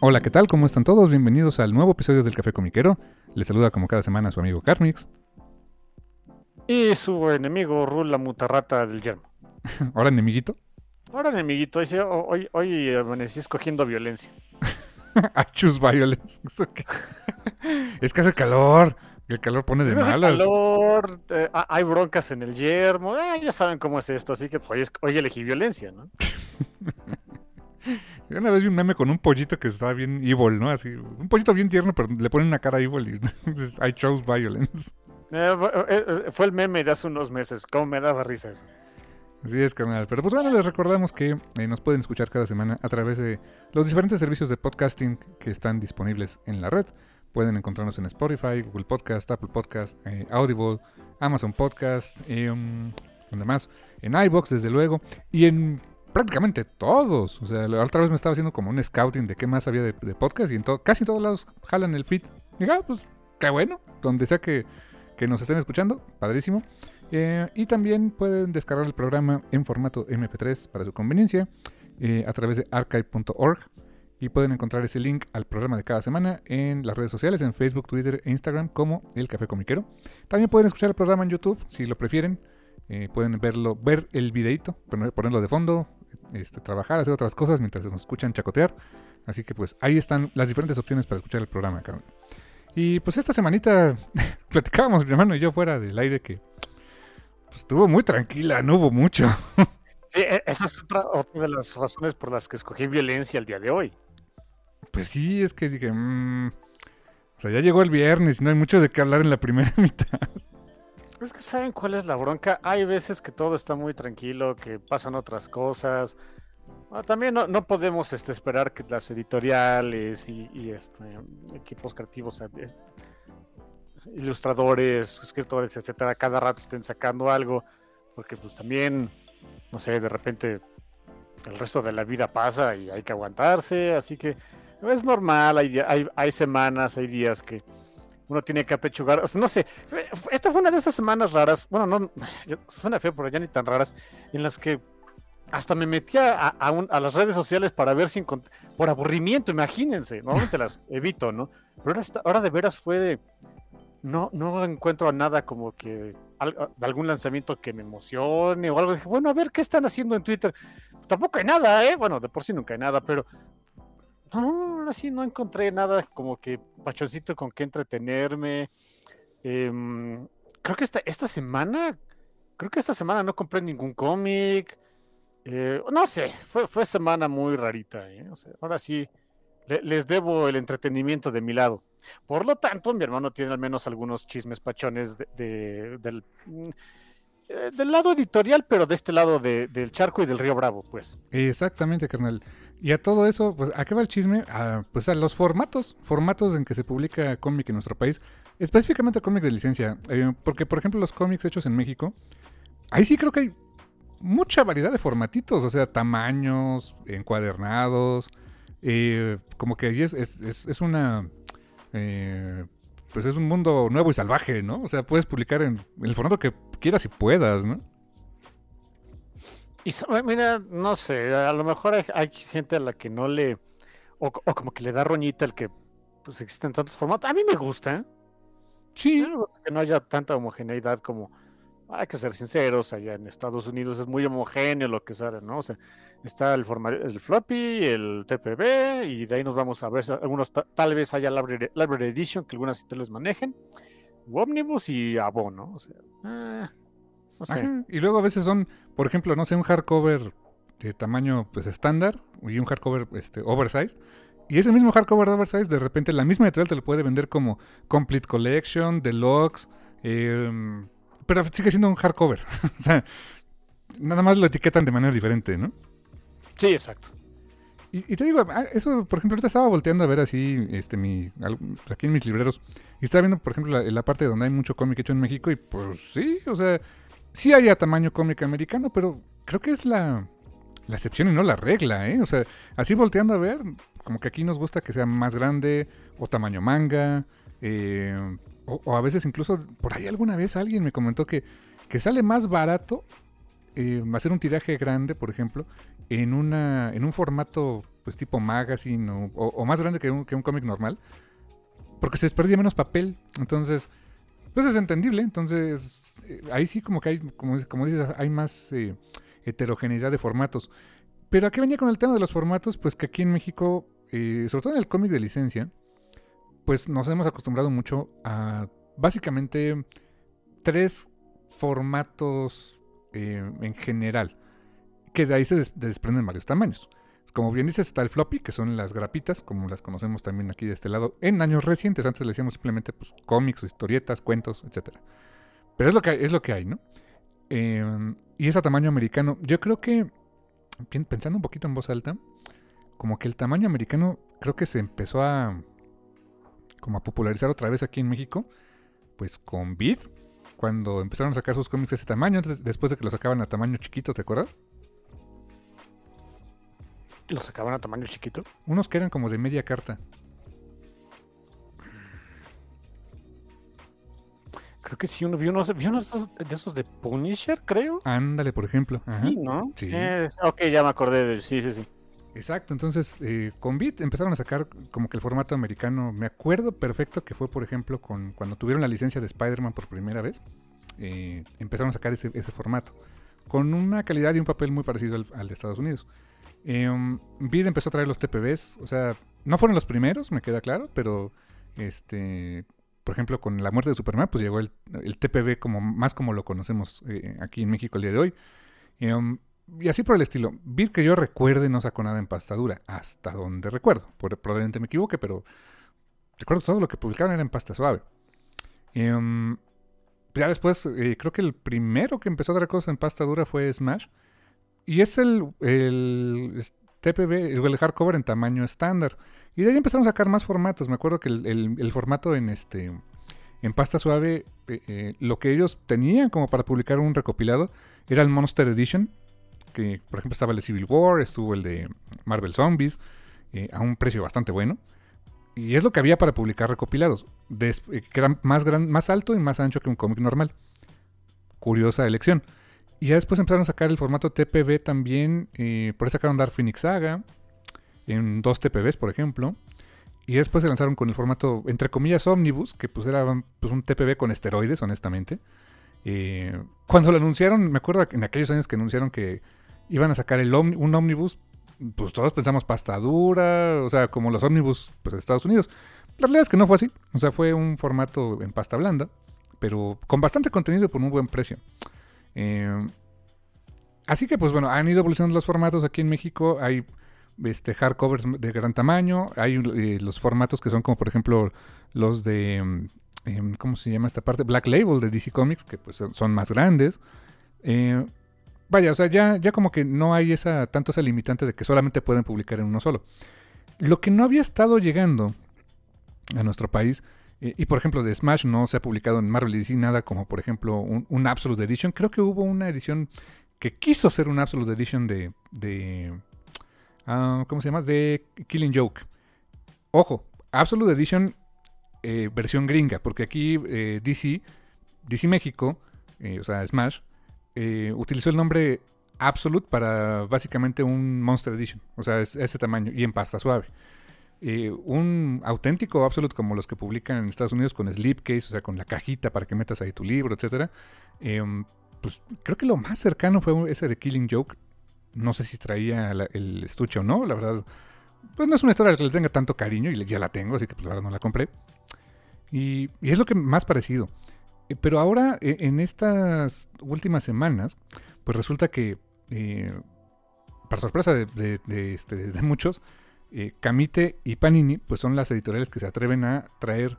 Hola, ¿qué tal? ¿Cómo están todos? Bienvenidos al nuevo episodio del Café Comiquero. Les saluda como cada semana su amigo Carmix. Y su enemigo Rul, la mutarrata del yermo. Ahora enemiguito. Ahora enemiguito, "Oh, hoy, hoy amanecí escogiendo violencia. Achus violence. Es que hace calor. El calor pone de Es que hace malas. calor, eh, ha- hay broncas en el yermo, eh, ya saben cómo es esto, así que pues, hoy, es- hoy elegí violencia, ¿no? Yo Una vez vi un meme con un pollito que estaba bien evil, ¿no? Así, un pollito bien tierno, pero le ponen una cara evil y I chose violence. Eh, fue- eh, eh, fue el meme de hace unos meses, cómo me daba risa eso. Así es, carnal. Pero pues bueno, les recordamos que eh, nos pueden escuchar cada semana a través de los diferentes servicios de podcasting que están disponibles en la red. Pueden encontrarnos en Spotify, Google Podcast, Apple Podcast, eh, Audible, Amazon Podcast, y um, ¿dónde más? En iBox, desde luego, y en prácticamente todos. O sea, la otra vez me estaba haciendo como un scouting de qué más había de, podcast y en to- casi todos lados jalan el feed. Dije, ah, pues qué bueno, donde sea que, que nos estén escuchando, padrísimo. Eh, y también pueden descargar el programa en formato MP3 para su conveniencia eh, a través de archive.org y pueden encontrar ese link al programa de cada semana en las redes sociales, en Facebook, Twitter e Instagram como El Café Comiquero. También pueden escuchar el programa en YouTube si lo prefieren. Eh, pueden verlo, ver el videito, poner- ponerlo de fondo, este, trabajar, hacer otras cosas mientras nos escuchan chacotear. Así que pues ahí están las diferentes opciones para escuchar el programa. cabrón. Y pues esta semanita platicábamos mi hermano y yo fuera del aire que pues, estuvo muy tranquila, no hubo mucho. Sí, e- esa es otra, otra de las razones por las que escogí violencia el día de hoy. Pues sí, es que dije, mm, o sea, ya llegó el viernes y no hay mucho de qué hablar en la primera mitad. Es que saben cuál es la bronca. Hay veces que todo está muy tranquilo, que pasan otras cosas. Ah, También no, podemos este, esperar que las editoriales y, este, equipos creativos, eh, ilustradores, escritores, etcétera, cada rato estén sacando algo, porque pues también, no sé, de repente el resto de la vida pasa y hay que aguantarse, así que es normal, hay semanas, hay días que uno tiene que apechugar, o sea, no sé, esta fue una de esas semanas raras, bueno, no, suena feo, pero ya ni tan raras, en las que hasta me metía a, a las redes sociales para ver si por aburrimiento, imagínense, normalmente las evito, ¿no? Pero ahora, esta- ahora de veras fue de, no, no encuentro nada como que de algún lanzamiento que me emocione o algo, dije, bueno, a ver, ¿qué están haciendo en Twitter? Tampoco hay nada, ¿eh? Bueno, de por sí nunca hay nada, pero ahora sí no encontré nada como que pachoncito con que entretenerme. Em, creo que esta, esta semana, creo que esta semana no compré ningún cómic. Eh, no sé, fue, fue semana muy rarita. ¿eh? Ahora sí, le- les debo el entretenimiento de mi lado. Por lo tanto, mi hermano tiene al menos algunos chismes pachones de- de- del, eh, del lado editorial, pero de este lado de- del charco y del río Bravo, pues. Exactamente, carnal. Y a todo eso, pues, ¿a qué va el chisme? A, pues a los formatos, formatos en que se publica cómic en nuestro país, específicamente cómic de licencia. Eh, porque, por ejemplo, los cómics hechos en México, ahí sí creo que hay mucha variedad de formatitos, o sea, tamaños, encuadernados, eh, como que ahí es, es, es- es una... eh, pues es un mundo nuevo y salvaje, ¿no? O sea, puedes publicar en el formato que quieras y puedas, ¿no? Y sabe, mira, no sé, a lo mejor hay, hay gente a la que no le, o, o como que le da roñita el que pues existen tantos formatos. A mí me gusta, ¿eh? Sí, me gusta que no haya tanta homogeneidad como hay que ser sinceros, allá en Estados Unidos es muy homogéneo lo que sale, ¿no? O sea, está el, el floppy, el TPB, y de ahí nos vamos a ver, algunos tal vez haya library, edition que algunas les manejen, Omnibus y Abo, ¿no? O sea, eh, no sé. Y luego a veces son, por ejemplo, no sé, un hardcover de tamaño pues estándar y un hardcover este, oversized. Y ese mismo hardcover oversized, de repente la misma editorial te lo puede vender como Complete Collection, Deluxe, eh, pero sigue siendo un hardcover. o sea, nada más lo etiquetan de manera diferente, ¿no? Sí, exacto. Y, te digo, ah, eso, por ejemplo, ahorita estaba volteando a ver así, este, mi, aquí en mis libreros, y estaba viendo, por ejemplo, la, parte donde hay mucho cómic hecho en México, y pues sí, o sea, sí hay a tamaño cómic americano, pero creo que es la, la excepción y no la regla, ¿eh? O sea, así volteando a ver, como que aquí nos gusta que sea más grande, o tamaño manga, eh, o, a veces incluso, por ahí alguna vez alguien me comentó que, que sale más barato eh, hacer un tiraje grande, por ejemplo, en, una, en un formato pues tipo magazine o, más grande que un, que un cómic normal, porque se desperdicia menos papel. Entonces, pues es entendible. Entonces, eh, ahí sí como que hay, como, dices, hay más eh, heterogeneidad de formatos. Pero aquí venía con el tema de los formatos, pues que aquí en México, sobre todo en el cómic de licencia, pues nos hemos acostumbrado mucho a básicamente tres formatos eh, en general, que de ahí se desprenden varios tamaños. Como bien dices, está el floppy, que son las grapitas, como las conocemos también aquí de este lado, en años recientes. Antes le decíamos simplemente pues, cómics historietas, cuentos, etc. Pero es lo que hay, es lo que hay ¿no? Em, y es a tamaño americano. Yo creo que, pensando un poquito en voz alta, como que el tamaño americano creo que se empezó a como a popularizar otra vez aquí en México, pues con Beat, cuando empezaron a sacar sus cómics de ese tamaño, después de que los sacaban a tamaño chiquito, ¿te acuerdas? ¿Los sacaban a tamaño chiquito? Unos que eran como de media carta. Creo que sí, uno vio unos, de esos de Punisher, creo. Ándale, por ejemplo. Sí, ¿no? Sí. ok, ya me acordé de. Sí, sí, sí. Exacto, entonces eh, con Beat empezaron a sacar como que el formato americano. Me acuerdo perfecto que fue, por ejemplo, con cuando tuvieron la licencia de Spider-Man por primera vez. Eh, empezaron a sacar ese, formato. Con una calidad y un papel muy parecido al, de Estados Unidos. Eh, empezó a traer los TPBs. O sea, no fueron los primeros, me queda claro, pero este. Por ejemplo, con la muerte de Superman, pues llegó el, TPB como más como lo conocemos eh, aquí en México el día de hoy. Um, y así por el estilo. Bit que yo recuerde no sacó nada en pastadura, hasta donde recuerdo. Probablemente me equivoque, pero recuerdo todo lo que publicaron era en pasta suave. Em, ya después, eh, creo que el primero que empezó a dar cosas en pasta dura fue Smash. Y es el, el TPB, el hardcover en tamaño estándar. Y de ahí empezaron a sacar más formatos. Me acuerdo que el, formato en este en pasta suave, eh, eh, lo que ellos tenían como para publicar un recopilado era el Monster Edition, que por ejemplo estaba el de Civil War, estuvo el de Marvel Zombies, eh, a un precio bastante bueno. Y es lo que había para publicar recopilados, que era más, gran, más alto y más ancho que un cómic normal. Curiosa elección. Y ya después empezaron a sacar el formato TPB también, eh, por eso sacaron Dark Phoenix Saga, en dos TPBs por ejemplo. Y después se lanzaron con el formato, entre comillas, Omnibus, que pues era pues, un TPB con esteroides, honestamente. cuando lo anunciaron, me acuerdo en aquellos años que anunciaron que iban a sacar un ómnibus, pues todos pensamos pasta dura, o sea, como los ómnibus pues, de Estados Unidos. La realidad es que no fue así, o sea, fue un formato en pasta blanda, pero con bastante contenido y por un buen precio. Eh, así que, pues bueno, han ido evolucionando los formatos aquí en México. Hay este, hardcovers de gran tamaño, hay eh, los formatos que son como, por ejemplo, los de, em, ¿cómo se llama esta parte? Black Label de DC Comics, que pues son más grandes. Eh, Vaya, o sea, ya, ya como que no hay esa, tanto esa limitante de que solamente pueden publicar en uno solo. Lo que no había estado llegando a nuestro país, eh, y por ejemplo de Smash no se ha publicado en Marvel DC nada como por ejemplo un, Absolute Edition. Creo que hubo una edición que quiso ser un Absolute Edition de... de ah, ¿Cómo se llama? De Killing Joke. Ojo, Absolute Edition eh, versión gringa, porque aquí eh, DC, DC México, o sea, Smash, eh, utilizó el nombre Absolute para básicamente un Monster Edition, o sea, es ese tamaño y en pasta suave. Eh, un auténtico Absolute como los que publican en Estados Unidos con slipcase, o sea, con la cajita para que metas ahí tu libro, etcétera, em, pues creo que lo más cercano fue ese de Killing Joke. No sé si traía el estuche o no, la verdad. Pues no es una historia que le tenga tanto cariño y ya la tengo, así que pues ahora no la compré. Y, es lo que más parecido. Eh, pero ahora, e, en estas últimas semanas, pues resulta que, eh, para sorpresa de, este, muchos, eh, Camite y Panini, pues son las editoriales que se atreven a traer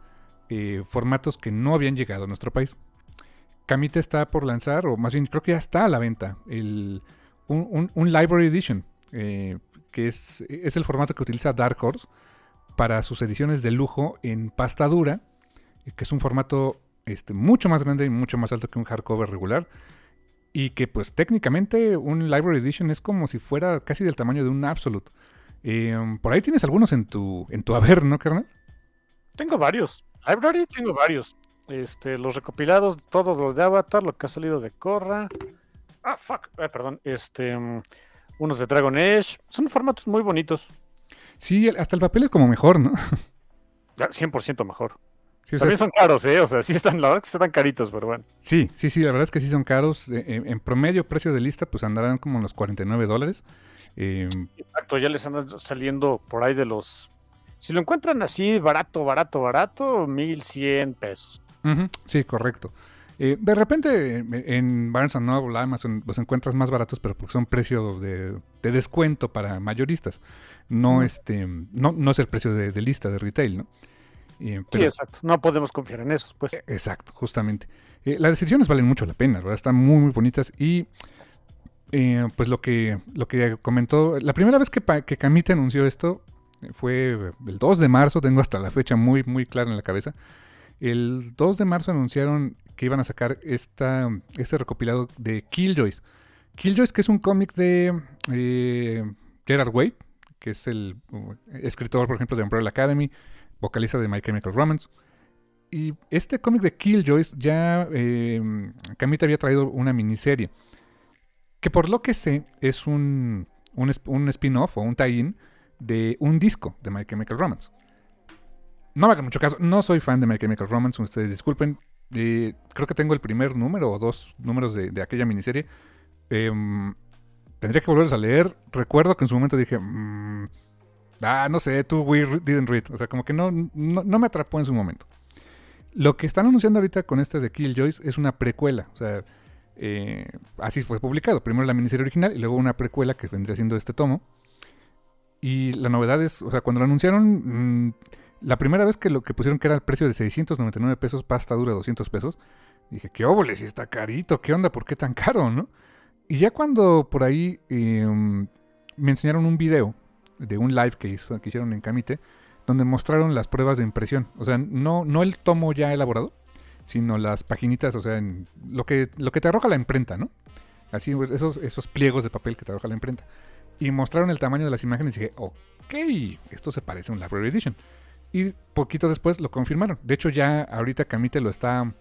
formatos que no habían llegado a nuestro país. Camite está por lanzar, o más bien creo que ya está a la venta, el, un, Library Edition, que es, es el formato que utiliza Dark Horse para sus ediciones de lujo en pasta dura que es un formato este, mucho más grande y mucho más alto que un hardcover regular. Y que pues técnicamente un Library Edition es como si fuera casi del tamaño de un Absolute. Em, por ahí tienes algunos en tu, en tu haber, ¿no, carnal? Tengo varios. Library tengo varios. Este, los recopilados, todo lo de Avatar, lo que ha salido de Korra. Ah, fuck. Eh, perdón. Este, mm, unos de Dragon Age. Son formatos muy bonitos. Sí, hasta el papel es como mejor, ¿no? 100% mejor. También son caros, ¿eh? O sea, sí están, la verdad que están caritos, pero bueno. Sí, sí, sí, la verdad es que sí son caros. Eh, eh, en, promedio, precio de lista, pues andarán como los 49 dólares. Eh, Exacto, ya les andan saliendo por ahí de los... Si lo encuentran así, barato, barato, barato, 1100 pesos. sí, correcto. de repente en Barnes Noble, Amazon, los encuentras más baratos, pero porque son precios de, descuento para mayoristas. No, este, no, no es el precio de, de lista de retail, ¿no? Sí, exacto. No podemos confiar en esos, pues. Exacto, justamente. Eh, las decisiones valen mucho la pena, ¿verdad? Están muy, muy bonitas. Y eh, pues lo que, lo que comentó, la primera vez que, que Camite anunció esto fue el 2 de marzo, tengo hasta la fecha muy, muy clara en la cabeza. El 2 de marzo anunciaron que iban a sacar esta, este recopilado de Killjoys. Killjoys, que es un cómic de eh, Gerard Way, que es el uh, escritor, por ejemplo, de Umbrella Academy, vocalista de My Chemical Romance. Y este cómic de Killjoys ya eh, Camita había traído una miniserie. Que por lo que sé es un, un, spin-off o un tie-in de un disco de My Chemical Romance. No me hagan mucho caso, no soy fan de My Chemical Romance, ustedes disculpen. Eh, creo que tengo el primer número o dos números de, aquella miniserie. Em, tendría que volverlos a leer. Recuerdo que en su momento dije, mm, Ah, no sé, tú we didn't read. O sea, como que no, no, me atrapó en su momento. Lo que están anunciando ahorita con este de Killjoys es una precuela. O sea, eh, así fue publicado. Primero la miniserie original y luego una precuela que vendría siendo este tomo. Y la novedad es, o sea, cuando lo anunciaron, mm, la primera vez que lo que pusieron que era el precio de 699 pesos, pasta dura 200 pesos, dije, qué óboles, está carito, qué onda, ¿por qué tan caro, no? Y ya cuando por ahí em, me enseñaron un video de un live que, hizo, que hicieron en Camite, donde mostraron las pruebas de impresión. O sea, no, no el tomo ya elaborado, sino las paginitas, o sea, en lo, que, lo que te arroja la imprenta, ¿no? Así, pues, esos, esos pliegos de papel que te arroja la imprenta. Y mostraron el tamaño de las imágenes y dije, ok, esto se parece a un Library Edition. Y poquito después lo confirmaron. De hecho, ya ahorita Camite lo está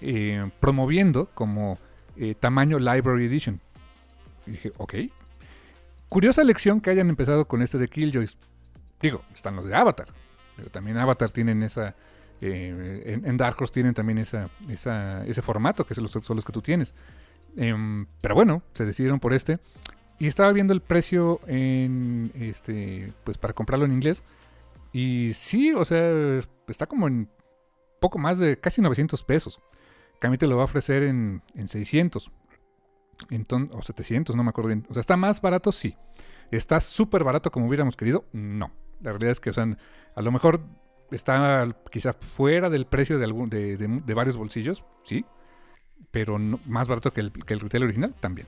eh, promoviendo como eh, tamaño Library Edition. Y dije, ok, Curiosa elección que hayan empezado con este de Killjoys. Digo, están los de Avatar. Pero también Avatar tienen esa. Eh, en, Dark Horse tienen también esa, ese formato que son los, que tú tienes. Em, pero bueno, se decidieron por este. Y estaba viendo el precio en este. Pues para comprarlo en inglés. Y sí, o sea, está como en poco más de casi 900 pesos. Camille te lo va a ofrecer en, en 600 o 700, no me acuerdo bien. O sea, ¿está más barato? Sí. ¿Está súper barato como hubiéramos querido? No. La realidad es que, o sea, a lo mejor está quizá fuera del precio de, algún, de, varios bolsillos, sí. Pero más barato que el, que el retail original, también.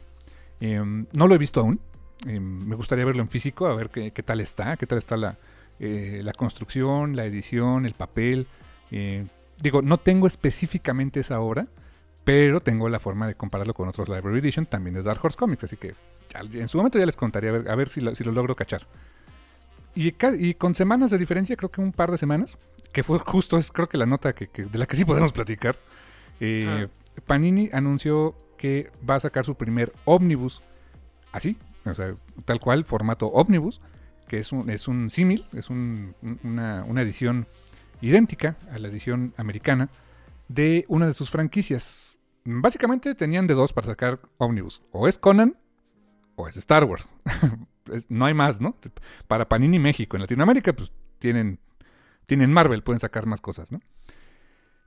Em, no lo he visto aún. Em, me gustaría verlo en físico, a ver qué, tal está, qué tal está la, eh, la construcción, la edición, el papel. Eh, digo, no tengo específicamente esa hora pero tengo la forma de compararlo con otros Library Edition, también de Dark Horse Comics, así que en su momento ya les contaría a ver, si, lo, logro cachar. Y, y, con semanas de diferencia, creo que un par de semanas, que fue justo, es creo que la nota que, de la que sí podemos platicar. Eh, Panini anunció que va a sacar su primer ómnibus, así, o sea, tal cual, formato ómnibus, que es un, es un símil, es una, una edición idéntica a la edición americana de una de sus franquicias. Básicamente tenían de dos para sacar Omnibus. O es Conan o es Star Wars. no hay más, ¿no? Para Panini México. En Latinoamérica, pues tienen, tienen Marvel, pueden sacar más cosas, ¿no?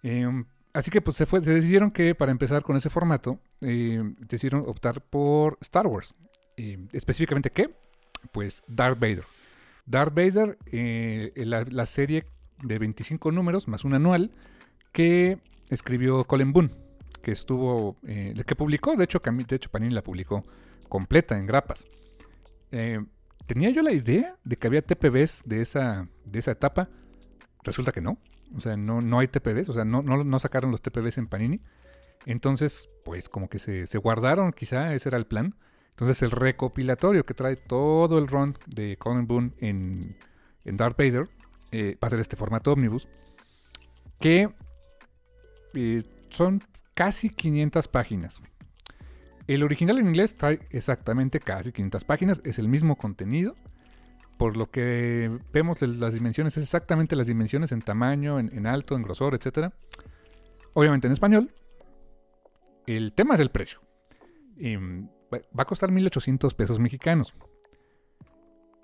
Em, así que pues se, fue, se decidieron que para empezar con ese formato, eh, decidieron optar por Star Wars. Em, específicamente, ¿qué? Pues Darth Vader. Darth Vader, eh, la, la, serie de 25 números más un anual que escribió Colin Boone, que estuvo, eh, que publicó, de hecho, de hecho Panini la publicó completa en grapas. Eh, tenía yo la idea de que había TPBs de esa, de esa etapa. Resulta que no. O sea, no, no hay TPBs. O sea, no, no, sacaron los TPBs en Panini. Entonces, pues como que se, se, guardaron, quizá ese era el plan. Entonces el recopilatorio que trae todo el run de Colin Boone en, en Darth Vader eh, va a ser este formato omnibus. Que eh, son casi 500 páginas. El original en inglés trae exactamente casi 500 páginas, es el mismo contenido. Por lo que vemos las dimensiones, es exactamente las dimensiones en tamaño, en, alto, en grosor, etc. Obviamente en español. El tema es el precio. Em, va a costar 1.800 pesos mexicanos.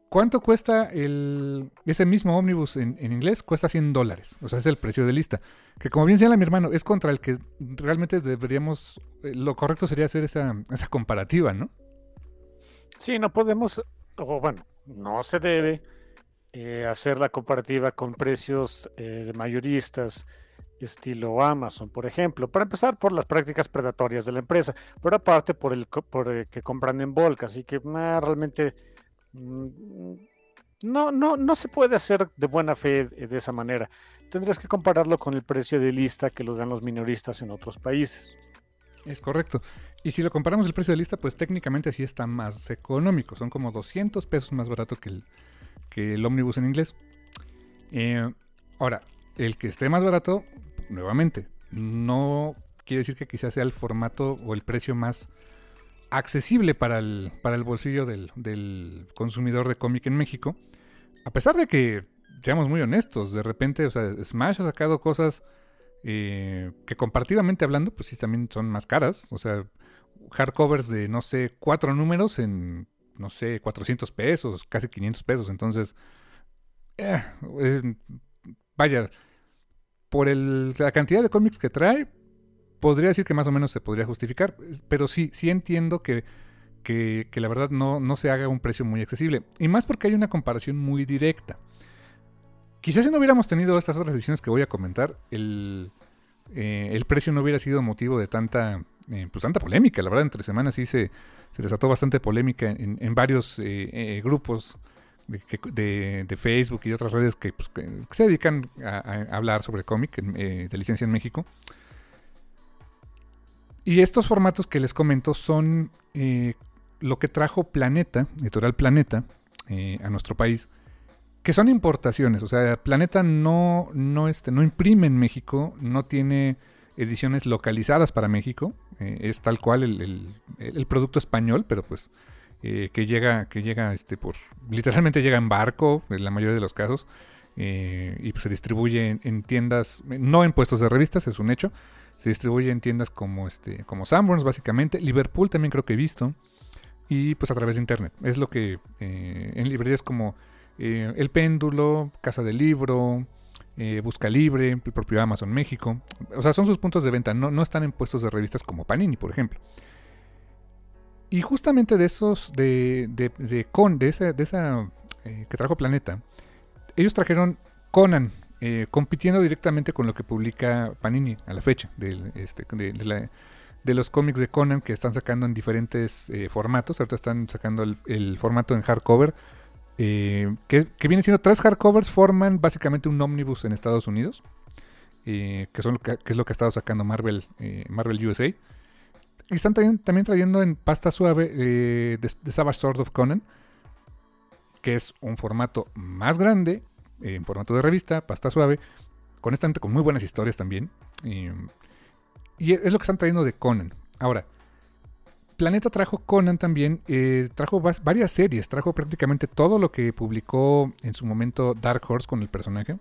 ¿Cuánto cuesta el, ese mismo ómnibus en, inglés? Cuesta 100 dólares. O sea, es el precio de lista. Que como bien señala mi hermano, es contra el que realmente deberíamos... Eh, lo correcto sería hacer esa, comparativa, ¿no? Sí, no podemos... O bueno, no se debe eh, hacer la comparativa con precios eh, mayoristas estilo Amazon, por ejemplo. Para empezar, por las prácticas predatorias de la empresa. Pero aparte, por el, por que compran en bulk. Así que realmente Mm, no, no, no se puede hacer de buena fe de esa manera. Tendrías que compararlo con el precio de lista que lo dan los minoristas en otros países. Es correcto. Y si lo comparamos el precio de lista, pues técnicamente sí está más económico. Son como 200 pesos más barato que el, que el ómnibus en inglés. Eh, ahora, el que esté más barato, nuevamente, no quiere decir que quizás sea el formato o el precio más accesible para el, para el bolsillo del, consumidor de cómic en México. A pesar de que, seamos muy honestos, de repente, o sea, Smash ha sacado cosas eh, que comparativamente hablando, pues sí, también son más caras. O sea, hardcovers de, no sé, cuatro números en, no sé, 400 pesos, casi 500 pesos. Entonces, eh, vaya, por el, la cantidad de cómics que trae, podría decir que más o menos se podría justificar, pero sí, sí entiendo que, que, la verdad no, no se haga un precio muy accesible. Y más porque hay una comparación muy directa. Quizás si no hubiéramos tenido estas otras decisiones que voy a comentar, el, eh, el precio no hubiera sido motivo de tanta, eh, pues tanta polémica. La verdad, entre semanas sí se, se desató bastante polémica en, en varios eh, grupos de, de, Facebook y otras redes que, pues, se dedican a, hablar sobre cómic de licencia en México. Y estos formatos que les comento son eh, lo que trajo Planeta, Editorial Planeta, eh, a nuestro país, que son importaciones. O sea, Planeta no, no, este, no imprime en México, no tiene ediciones localizadas para México. Eh, es tal cual el, producto español, pero pues que llega, que llega este, por. literalmente llega en barco, en la mayoría de los casos. y pues se distribuye en tiendas, no en puestos de revistas, es un hecho, se distribuye en tiendas como, este, como Sanborns, básicamente. Liverpool también creo que he visto. Y pues a través de internet. Es lo que eh, en librerías como eh, El Péndulo, Casa del Libro, eh, Busca Libre, el propio Amazon México. O sea, son sus puntos de venta. No, no están en puestos de revistas como Panini, por ejemplo. Y justamente de esos, de, de, de, con, de esa, de esa que trajo Planeta, ellos trajeron Conan, eh, compitiendo directamente con lo que publica Panini a la fecha, este, de, los cómics de Conan que están sacando en diferentes eh, formatos. Ahorita están sacando el, formato en hardcover, eh, que, viene siendo tres hardcovers, forman básicamente un ómnibus en Estados Unidos, que, son que, es lo que ha estado sacando Marvel, Marvel USA. Y están también, trayendo en pasta suave de Savage Sword of Conan, que es un formato más grande en formato de revista, pasta suave, con, con muy buenas historias también. y es lo que están trayendo de Conan. Ahora, Planeta trajo Conan también, eh, trajo varias series, trajo prácticamente todo lo que publicó en su momento Dark Horse con el personaje.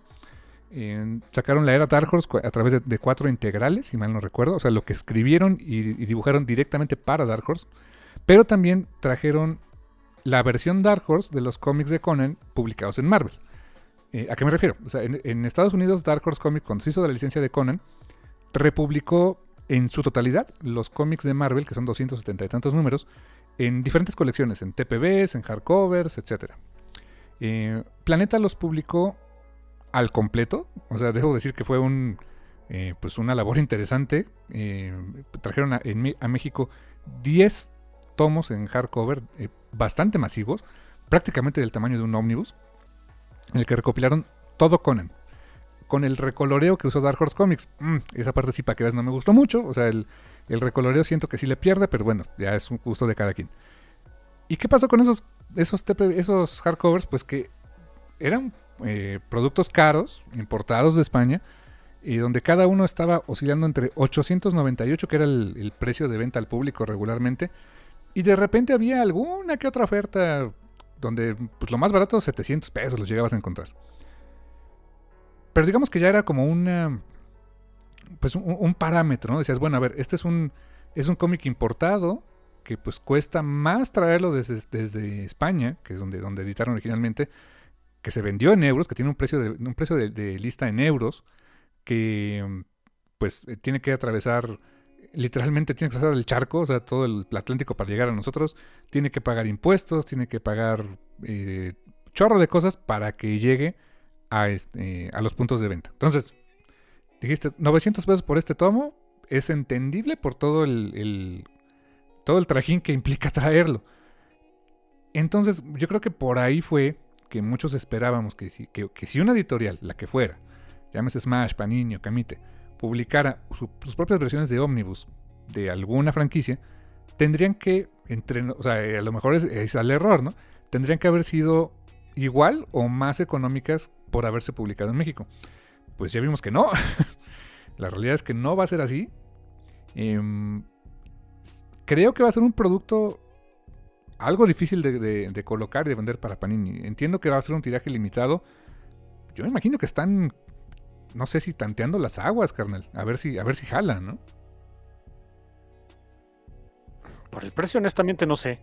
Sacaron la era Dark Horse a través de, cuatro integrales, si mal no recuerdo. O sea, lo que escribieron y, dibujaron directamente para Dark Horse. Pero también trajeron la versión Dark Horse de los cómics de Conan publicados en Marvel. Eh, ¿A qué me refiero? O sea, en, Estados Unidos, Dark Horse Comics, cuando se hizo de la licencia de Conan, republicó en su totalidad los cómics de Marvel, que son 270 y tantos números, en diferentes colecciones, en TPBs, en hardcovers, etc. Eh, Planeta los publicó al completo, o sea, debo decir que fue un, eh, pues una labor interesante. Trajeron a, México 10 tomos en hardcover bastante masivos, prácticamente del tamaño de un ómnibus, en el que recopilaron todo Conan. Con el recoloreo que usó Dark Horse Comics. Mm, esa parte sí, para que veas, no me gustó mucho. O sea, el, recoloreo siento que sí le pierde, pero bueno, ya es un gusto de cada quien. ¿Y qué pasó con esos, esos, esos hardcovers? Pues que eran eh, productos caros, importados de España, y donde cada uno estaba oscilando entre 898, que era el, precio de venta al público regularmente, y de repente había alguna que otra oferta donde pues, lo más barato 700 pesos los llegabas a encontrar. Pero digamos que ya era como una pues un, parámetro, ¿no? Decías, bueno, a ver, este es un, es un cómic importado que pues cuesta más traerlo desde, desde, España, que es donde, donde editaron originalmente, que se vendió en euros, que tiene un precio de, un precio de, lista en euros, que pues eh, tiene que atravesar, literalmente tiene que pasar el charco, o sea, todo el Atlántico para llegar a nosotros, tiene que pagar impuestos, tiene que pagar eh, chorro de cosas para que llegue a, este, a los puntos de venta. Entonces, dijiste, 900 pesos por este tomo, es entendible por todo el, todo el trajín que implica traerlo. Entonces, yo creo que por ahí fue que muchos esperábamos que si, que, si una editorial, la que fuera, llámese Smash, Panini o Camite, publicara sus propias versiones de Omnibus de alguna franquicia, tendrían que, entre, o sea, a lo mejor es, al error, ¿no? Tendrían que haber sido igual o más económicas por haberse publicado en México pues ya vimos que no. la realidad es que no va a ser así. Em, creo que va a ser un producto algo difícil de, colocar y de vender para Panini. Entiendo que va a ser un tiraje limitado. Yo me imagino que están, no sé si tanteando las aguas, carnal. A ver si, a ver si jala, ¿no? Por el precio, honestamente, no sé.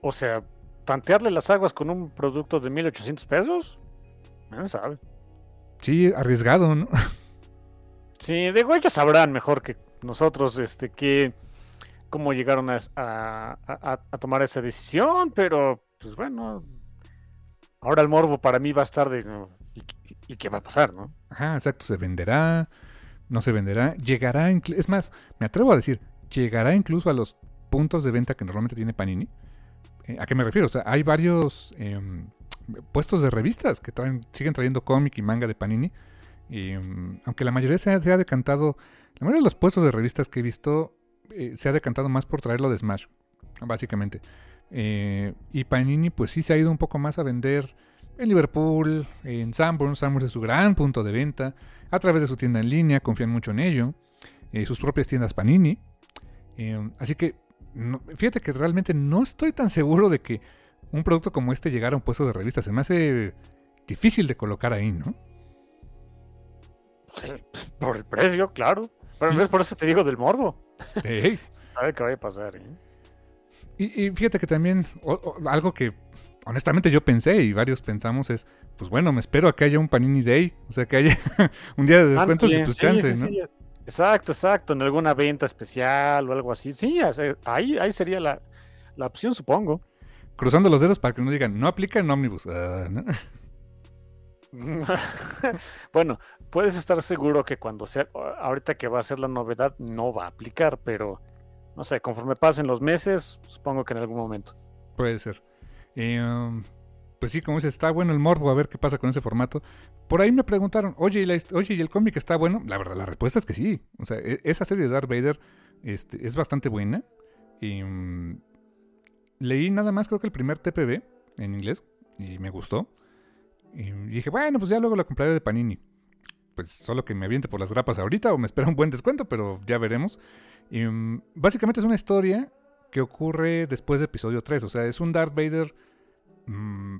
O sea, tantearle las aguas con un producto de 1800 pesos, no sabe. Sí, arriesgado, ¿no? Sí, digo, ellos sabrán mejor que nosotros este, que cómo llegaron a, tomar esa decisión, pero pues bueno, ahora el morbo para mí va a estar de ¿y, qué va a pasar, no? Ajá, exacto, se venderá, no se venderá, llegará, es más, me atrevo a decir, llegará incluso a los puntos de venta que normalmente tiene Panini. Eh, ¿A qué me refiero? O sea, hay varios em, puestos de revistas que traen, siguen trayendo cómic y manga de Panini. Y, mm, aunque la mayoría se ha, decantado, la mayoría de los puestos de revistas que he visto eh, se ha decantado más por traerlo de Smash, básicamente. Eh, y Panini pues sí se ha ido un poco más a vender en Liverpool, en Sanborns, Sanborns es su gran punto de venta, a través de su tienda en línea, confían mucho en ello, eh, sus propias tiendas Panini. así que fíjate que realmente no estoy tan seguro de que un producto como este llegar a un puesto de revista. Se me hace difícil de colocar ahí, ¿no? por el precio, claro. Pero es por eso te digo del morbo. Sabe qué va a pasar, ¿eh? Y, fíjate que también algo que honestamente yo pensé y varios pensamos es, pues bueno, me espero a que haya un Panini Day, o sea, que haya un día de descuentos y pues chance, ¿no? Exacto, exacto, en alguna venta especial o algo así. Sí, ahí, ahí sería la, la opción, supongo cruzando los dedos para que no digan, no aplica en ómnibus. Ah, bueno, puedes estar seguro que cuando sea, ahorita que va a ser la novedad, no va a aplicar, pero no sé, conforme pasen los meses, supongo que en algún momento. Puede ser. Um, pues sí, como dices, está bueno el morbo, a ver qué pasa con ese formato. Por ahí me preguntaron, oye, ¿y, oye, ¿y el cómic está bueno? La verdad, la respuesta es que sí. O sea, e, esa serie de Darth Vader este, es bastante buena. Y, um, leí nada más, creo que el primer TPB en inglés y me gustó. Y dije, bueno, pues ya luego la compraré de Panini. Pues solo que me aviente por las grapas ahorita o me espera un buen descuento, pero ya veremos. Mm, básicamente es una historia que ocurre después de episodio 3. O sea, es un Darth Vader, mm,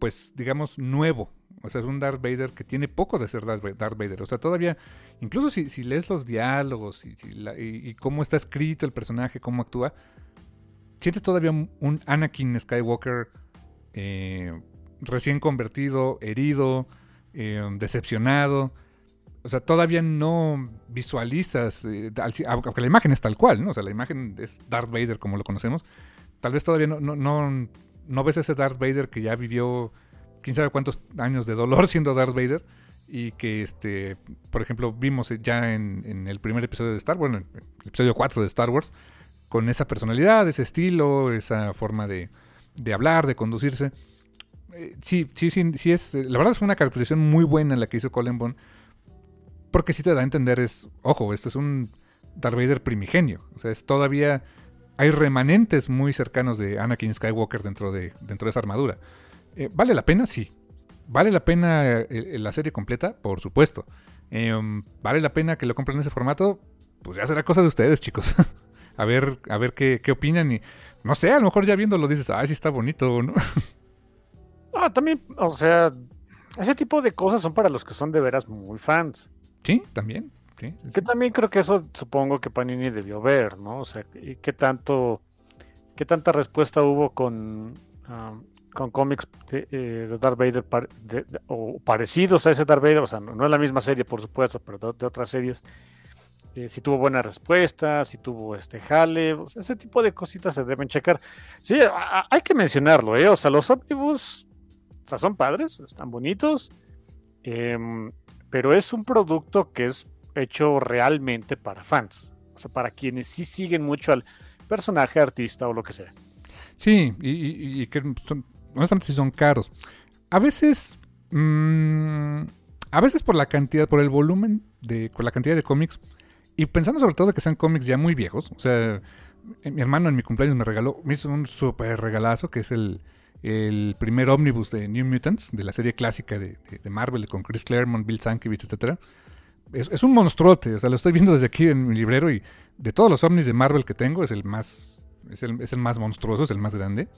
pues digamos, nuevo. O sea, es un Darth Vader que tiene poco de ser Darth Vader. O sea, todavía, incluso si, lees los diálogos y, y, cómo está escrito el personaje, cómo actúa, sientes todavía un Anakin Skywalker eh, recién convertido, herido, eh, decepcionado. O sea, todavía no visualizas, eh, aunque la imagen es tal cual, ¿no? O sea, la imagen es Darth Vader como lo conocemos. Tal vez todavía no, no, no, ves ese Darth Vader que ya vivió quién sabe cuántos años de dolor siendo Darth Vader y que, este, por ejemplo, vimos ya en, el primer episodio de Star Wars, bueno, el episodio 4 de Star Wars, con esa personalidad, ese estilo, esa forma de, de hablar, de conducirse. Eh, sí, sí, sí, sí es, la verdad es una caracterización muy buena la que hizo Colin Bond porque sí te da a entender es, ojo, esto es un Darth Vader primigenio. O sea, es todavía hay remanentes muy cercanos de Anakin Skywalker dentro de, dentro de esa armadura. Eh, ¿Vale la pena? Sí. ¿Vale la pena eh, la serie completa? Por supuesto. Um, ¿Vale la pena que lo compren en ese formato? Pues ya será cosa de ustedes, chicos. a ver, a ver qué, qué, opinan y no sé, a lo mejor ya viéndolo dices, ah, sí está bonito, ¿no? ah, también, o sea, ese tipo de cosas son para los que son de veras muy fans. Sí, también. Que también creo que eso supongo que Panini debió ver, ¿no? O sea, y qué tanto, qué tanta respuesta hubo con, con cómics de, eh, Darth Vader o parecidos a ese Darth Vader, o sea, no, es la misma serie, por supuesto, pero de, otras series. Eh, si tuvo buena respuesta, si tuvo este jale, ese tipo de cositas se deben checar. Sí, hay que mencionarlo, ¿eh? O sea, los ómnibus, o sea, son padres, están bonitos. Em, pero es un producto que es hecho realmente para fans, o sea, para quienes sí siguen mucho al personaje, artista o lo que sea. Sí, y, que son, honestamente sí son caros. A veces, mm, a veces por la cantidad, por el volumen, de, con la cantidad de cómics, y pensando sobre todo que sean cómics ya muy viejos, o sea, eh, mi hermano en mi cumpleaños me regaló, me hizo un súper regalazo, que es el, el primer ómnibus de New Mutants, de la serie clásica de, Marvel, con Chris Claremont, Bill Sienkiewicz, etc. Es, un monstruote, o sea, lo estoy viendo desde aquí en mi librero y de todos los ómnibus de Marvel que tengo es el más, es el, más monstruoso, es el más grande.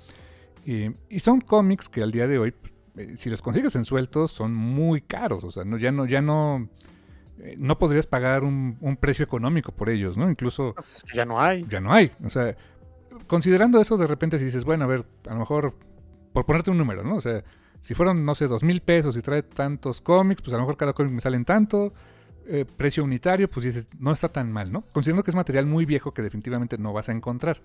Y, son cómics que al día de hoy, pues, eh, si los consigues en sueltos, son muy caros, o sea, no, ya no, ya no, eh, no podrías pagar un, un, precio económico por ellos, ¿no? Incluso... Pues es que ya no hay. Ya no hay, o sea, considerando eso, de repente si dices, bueno, a ver, a lo mejor por ponerte un número, ¿no? O sea, si fueron, no sé, dos mil pesos y trae tantos cómics, pues a lo mejor cada cómic me salen tanto. Eh, precio unitario, pues dices, no está tan mal, ¿no? Considerando que es material muy viejo que definitivamente no vas a encontrar.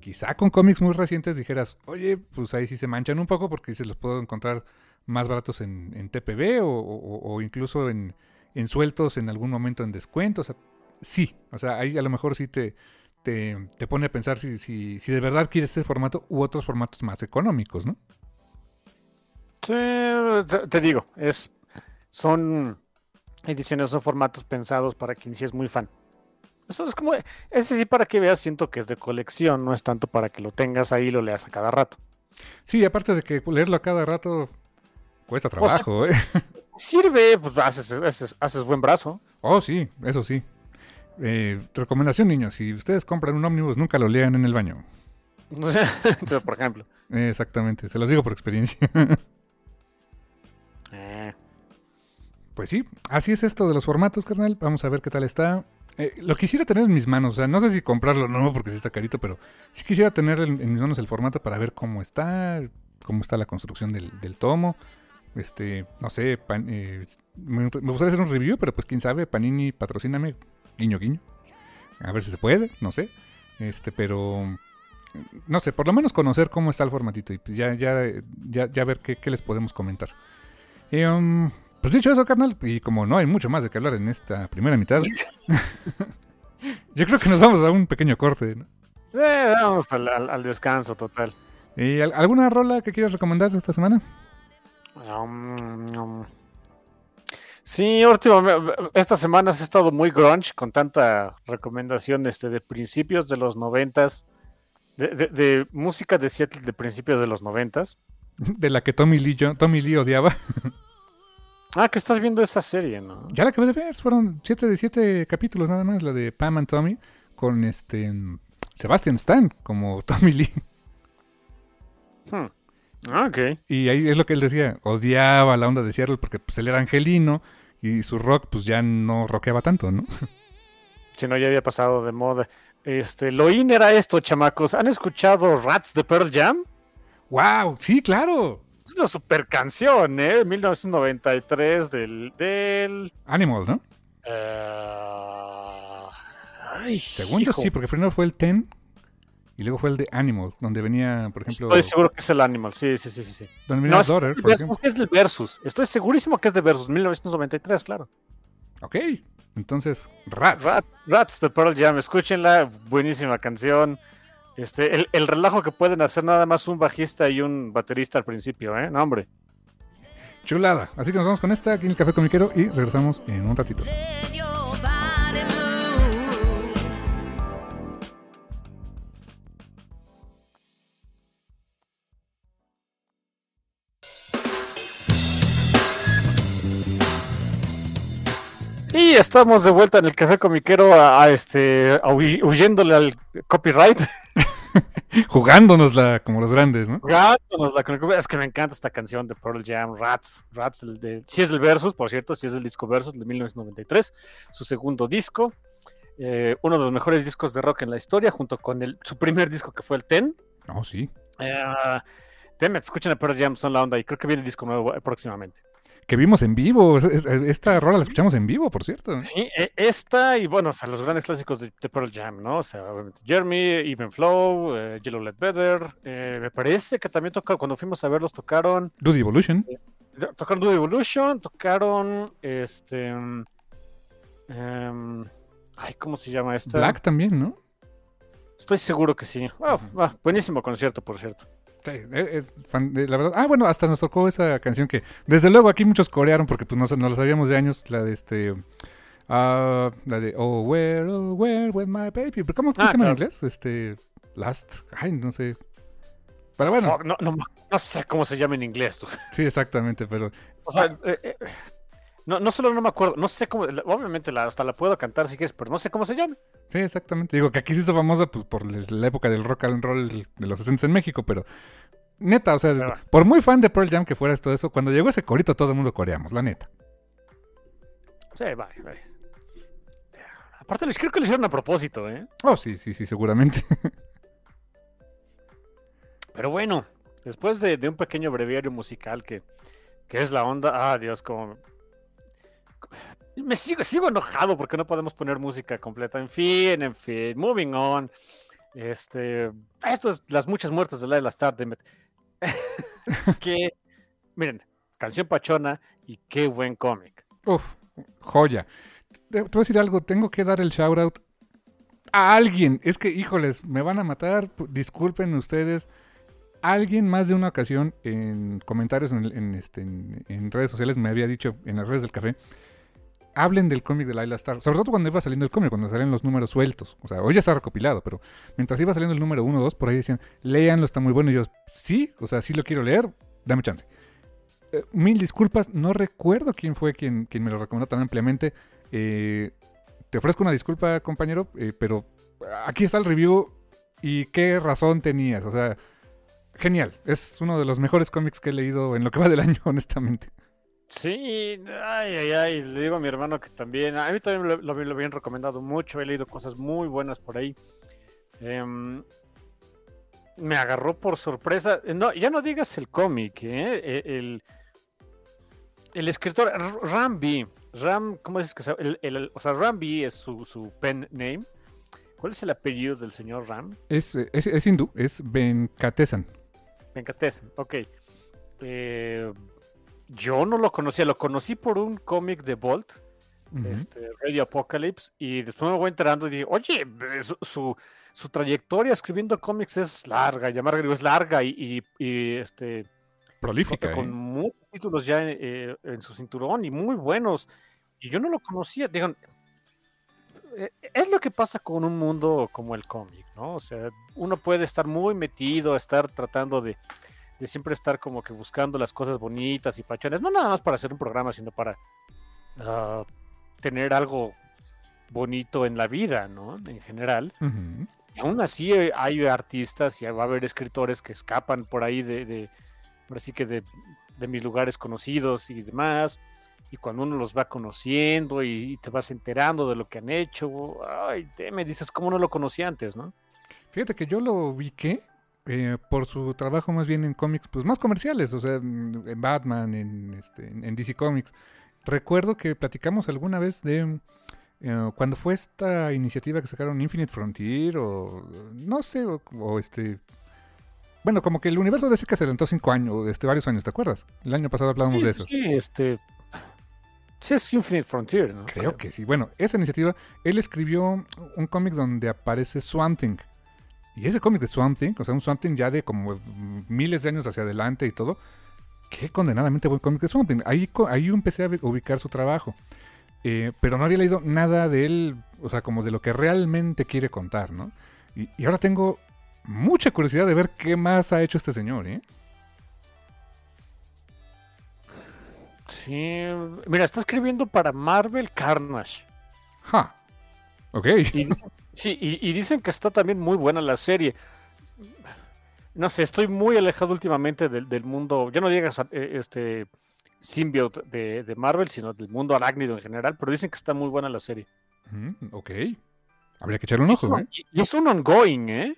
Quizá con cómics muy recientes dijeras, oye, pues ahí sí se manchan un poco porque dices, los puedo encontrar más baratos en, TPB o, incluso en, en, sueltos en algún momento en descuento. O sea, sí, o sea, ahí a lo mejor sí te, te, pone a pensar si, si, si, de verdad quieres ese formato u otros formatos más económicos, ¿no? Sí, te, digo, es son ediciones, son formatos pensados para quien sí es muy fan. Eso es como, ese sí para que veas, siento que es de colección, no es tanto para que lo tengas ahí y lo leas a cada rato. Sí, aparte de que leerlo a cada rato cuesta trabajo, ¿eh? Sirve, pues haces, haces, haces buen brazo. Oh, sí, eso sí. Eh, recomendación, niños, si ustedes compran un ómnibus, nunca lo lean en el baño. por ejemplo. Exactamente, se los digo por experiencia. Eh. Pues sí, así es esto de los formatos, carnal. Vamos a ver qué tal está. Eh, lo quisiera tener en mis manos, o sea, no sé si comprarlo o no, porque sí está carito, pero sí quisiera tener en, mis manos el formato para ver cómo está, cómo está la construcción del, tomo. Este, no sé, me, me, gustaría hacer un review, pero pues quién sabe, Panini, patrocíname, guiño, guiño. A ver si se puede, no sé. Este, pero no sé, por lo menos conocer cómo está el formatito y pues ya, ya, ya, ver qué, les podemos comentar. Um, pues dicho eso, carnal, y como no hay mucho más de qué hablar en esta primera mitad, yo creo que nos vamos a un pequeño corte. ¿no? Eh, vamos al, descanso total. ¿Y alguna rola que quieras recomendar esta semana? Um, um, Sí, últimamente, estas semanas he estado muy grunge con tanta recomendación este, de principios de los noventas, de, música de Seattle de principios de los noventas. De la que Tommy Lee, Tommy Lee odiaba. Ah, que estás viendo esa serie, ¿no? Ya la acabé de ver, fueron siete de siete capítulos nada más, la de Pam and Tommy, con este Sebastian Stan como Tommy Lee. Hmm. Ah, ok. Y ahí es lo que él decía, odiaba la onda de Seattle porque pues él era angelino y su rock pues ya no rockeaba tanto, ¿no? Si no, ya había pasado de moda. Este, lo in era esto, chamacos. ¿Han escuchado Rats de Pearl Jam? ¡Wow! Sí, claro. Es una super canción, ¿eh? 1993 del... del Animal, ¿no? eh, ay, Según yo hijo. sí, porque primero fue el Ten y luego fue el de Animal, donde venía, por ejemplo, Estoy seguro que es el Animal, sí, sí, sí, sí. sí. donde venía No, es, Daughter, del por ejemplo. es del Versus. Estoy segurísimo que es de Versus, 1993, claro. Ok, entonces, Rats. Rats, Rats de Pearl Jam, escúchenla, buenísima canción. Este, el, el relajo que pueden hacer nada más un bajista y un baterista al principio, ¿eh? No, hombre. Chulada. Así que nos vamos con esta aquí en el Café Comiquero y regresamos en un ratito. Estamos de vuelta en el café comiquero a, a este a huyéndole al copyright. Jugándonosla como los grandes, ¿no? Jugándonosla con el copyright. Es que me encanta esta canción de Pearl Jam, Rats. Rats, el de, sí es el Versus, por cierto, sí es el disco Versus de 1993, su segundo disco. eh, uno de los mejores discos de rock en la historia, junto con el, su primer disco que fue el Ten. Oh, sí. Eh, escuchen a Pearl Jam, son la onda y creo que viene el disco nuevo eh, próximamente. Que vimos en vivo. Es- es- Esta rola la escuchamos en vivo, por cierto. Sí, e- esta y bueno, o sea, los grandes clásicos de, de Pearl Jam, ¿no? O sea, obviamente Jeremy, Even Flow, eh, Yellow Let Better. eh, me parece que también tocaron, cuando fuimos a verlos, tocaron, Duty Evolution. tocaron Dude Evolution, tocaron este. em, ay, ¿cómo se llama esta? Black también, ¿no? Estoy seguro que sí. Ah, ah, buenísimo concierto, por cierto. Sí, e- es fan de- la verdad. Ah, bueno, hasta nos tocó esa canción que desde luego aquí muchos corearon porque pues no, no la sabíamos de años, la de este ah, la de Oh where oh where with my baby. ¿Pero ¿Cómo, Ah, se llama en inglés? Este Last, ay, no sé. Pero bueno, Fuck, no, no, no sé cómo se llama en inglés. tú. sí, exactamente, pero O sea, eh, eh, no, no solo no me acuerdo, no sé cómo, obviamente la, hasta la puedo cantar si quieres, pero no sé cómo se llama. sí, exactamente. Digo que aquí se hizo famosa pues por la época del rock and roll de los 60 en México, pero neta, o sea, Pero- por muy fan de Pearl Jam que fueras todo eso, cuando llegó ese corito todo el mundo coreamos, la neta. Sí, vale, vale. Aparte, les creo que lo hicieron a propósito, ¿eh? Oh, sí, sí, sí, seguramente. Pero bueno, después de, de un pequeño breviario musical que, que es la onda, ah, Dios, como... Me sigo, sigo enojado porque no podemos poner música completa. En fin, en fin, moving on. Este, esto es las muchas muertes de la de las tardes. que, miren, canción pachona y qué buen cómic. Uf, joya. Te, voy a decir algo, tengo que dar el shout out a alguien. Es que, híjoles, me van a matar. Disculpen ustedes. Alguien más de una ocasión en comentarios en, este, en redes sociales me había dicho, en las redes del café, hablen del cómic de Laila Star. Sobre todo cuando iba saliendo el cómic, cuando salían los números sueltos. O sea, hoy ya está recopilado, pero mientras iba saliendo el número 1 o 2, por ahí decían, léanlo, está muy bueno. Y yo, sí, o sea, sí lo quiero leer, dame chance. Eh, mil disculpas, no recuerdo quién fue quien, quien me lo recomendó tan ampliamente. Eh, te ofrezco una disculpa, compañero, eh, pero aquí está el review y qué razón tenías. O sea, genial. Es uno de los mejores cómics que he leído en lo que va del año, honestamente. Sí, ay, ay, ay, le digo a mi hermano que también, a mí también lo, lo, lo habían recomendado mucho, he leído cosas muy buenas por ahí. Em, me agarró por sorpresa, eh, no, ya no digas el cómic, ¿eh? E- El, el escritor R- Ram ¿cómo es que se el, el- O sea, Ram B es su, su pen name. ¿Cuál es el apellido del señor Ram? Es, es, es hindú, es Venkatesan. Venkatesan, ok. Eh, yo no lo conocía, lo conocí por un cómic de Bolt, este, Radio Apocalypse, y después me voy enterando y dije, oye, eh, su, su, su trayectoria escribiendo cómics es larga, además digo, es larga y, y- y, este, Prolífica, con ¿eh? muchos títulos ya eh, en su cinturón y muy buenos. Y yo no lo conocía. Digan, es lo que pasa con un mundo como el cómic, ¿no? O sea, uno puede estar muy metido, estar tratando de, de siempre estar como que buscando las cosas bonitas y pachones, no nada más para hacer un programa, sino para ah, tener algo bonito en la vida, ¿no? En general. Y aún así eh, hay artistas y va a haber escritores que escapan por ahí de, de- ahora sí que de, de mis lugares conocidos y demás. Y cuando uno los va conociendo y, y te vas enterando de lo que han hecho, ay, te me dices, ¿cómo no lo conocía antes, no? Fíjate que yo lo ubiqué eh, por su trabajo más bien en cómics pues más comerciales, o sea, en Batman, en, este, en, DC Comics. Recuerdo que platicamos alguna vez de eh, cuando fue esta iniciativa que sacaron Infinite Frontier o no sé, o, o este... Bueno, como que el universo de ese que se adelantó cinco años, este, varios años, ¿te acuerdas? El año pasado hablábamos sí, de eso. Sí, este. Sí, es Infinite Frontier, ¿no? Creo que sí. Bueno, esa iniciativa, él escribió un cómic donde aparece Swamp Thing. Y ese cómic de Swamp Thing, o sea, un Swamp Thing ya de como miles de años hacia adelante y todo, qué condenadamente buen cómic de Swamp Thing. Ahí, ahí empecé a ubicar su trabajo. Eh, pero no había leído nada de él, o sea, como de lo que realmente quiere contar, ¿no? Y, y ahora tengo mucha curiosidad de ver qué más ha hecho este señor, ¿eh? Sí. Mira, está escribiendo para Marvel Carnage. Ja. Ok. Y sí, y, y dicen que está también muy buena la serie. No sé, estoy muy alejado últimamente del, del mundo. Ya no digas eh, este symbiote de, de Marvel, sino del mundo arácnido en general, pero dicen que está muy buena la serie. Mm, ok. Habría que echarle un ojo, ¿eh? Y, y es un ongoing, ¿eh?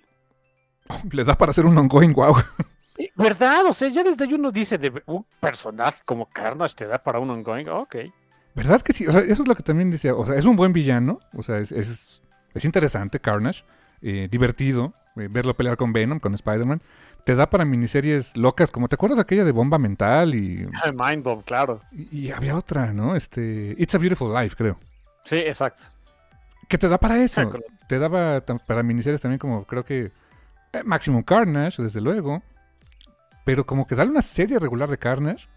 Le da para hacer un ongoing, wow. Eh, ¿Verdad? O sea, ya desde ahí uno dice de un personaje como Carnage te da para un ongoing. Ok. ¿Verdad que sí? O sea, eso es lo que también decía. O sea, es un buen villano. O sea, es, es, es interesante, Carnage. eh, divertido. eh, verlo pelear con Venom, con Spider-Man. Te da para miniseries locas, como te acuerdas aquella de Bomba Mental y, Mindbomb, claro. y, y había otra, ¿no? Este, It's a Beautiful Life, creo. Sí, exacto. Que te da para eso. Claro. Te daba para miniseries también como, creo que eh, Maximum Carnage, desde luego. Pero como que darle una serie regular de Carnage.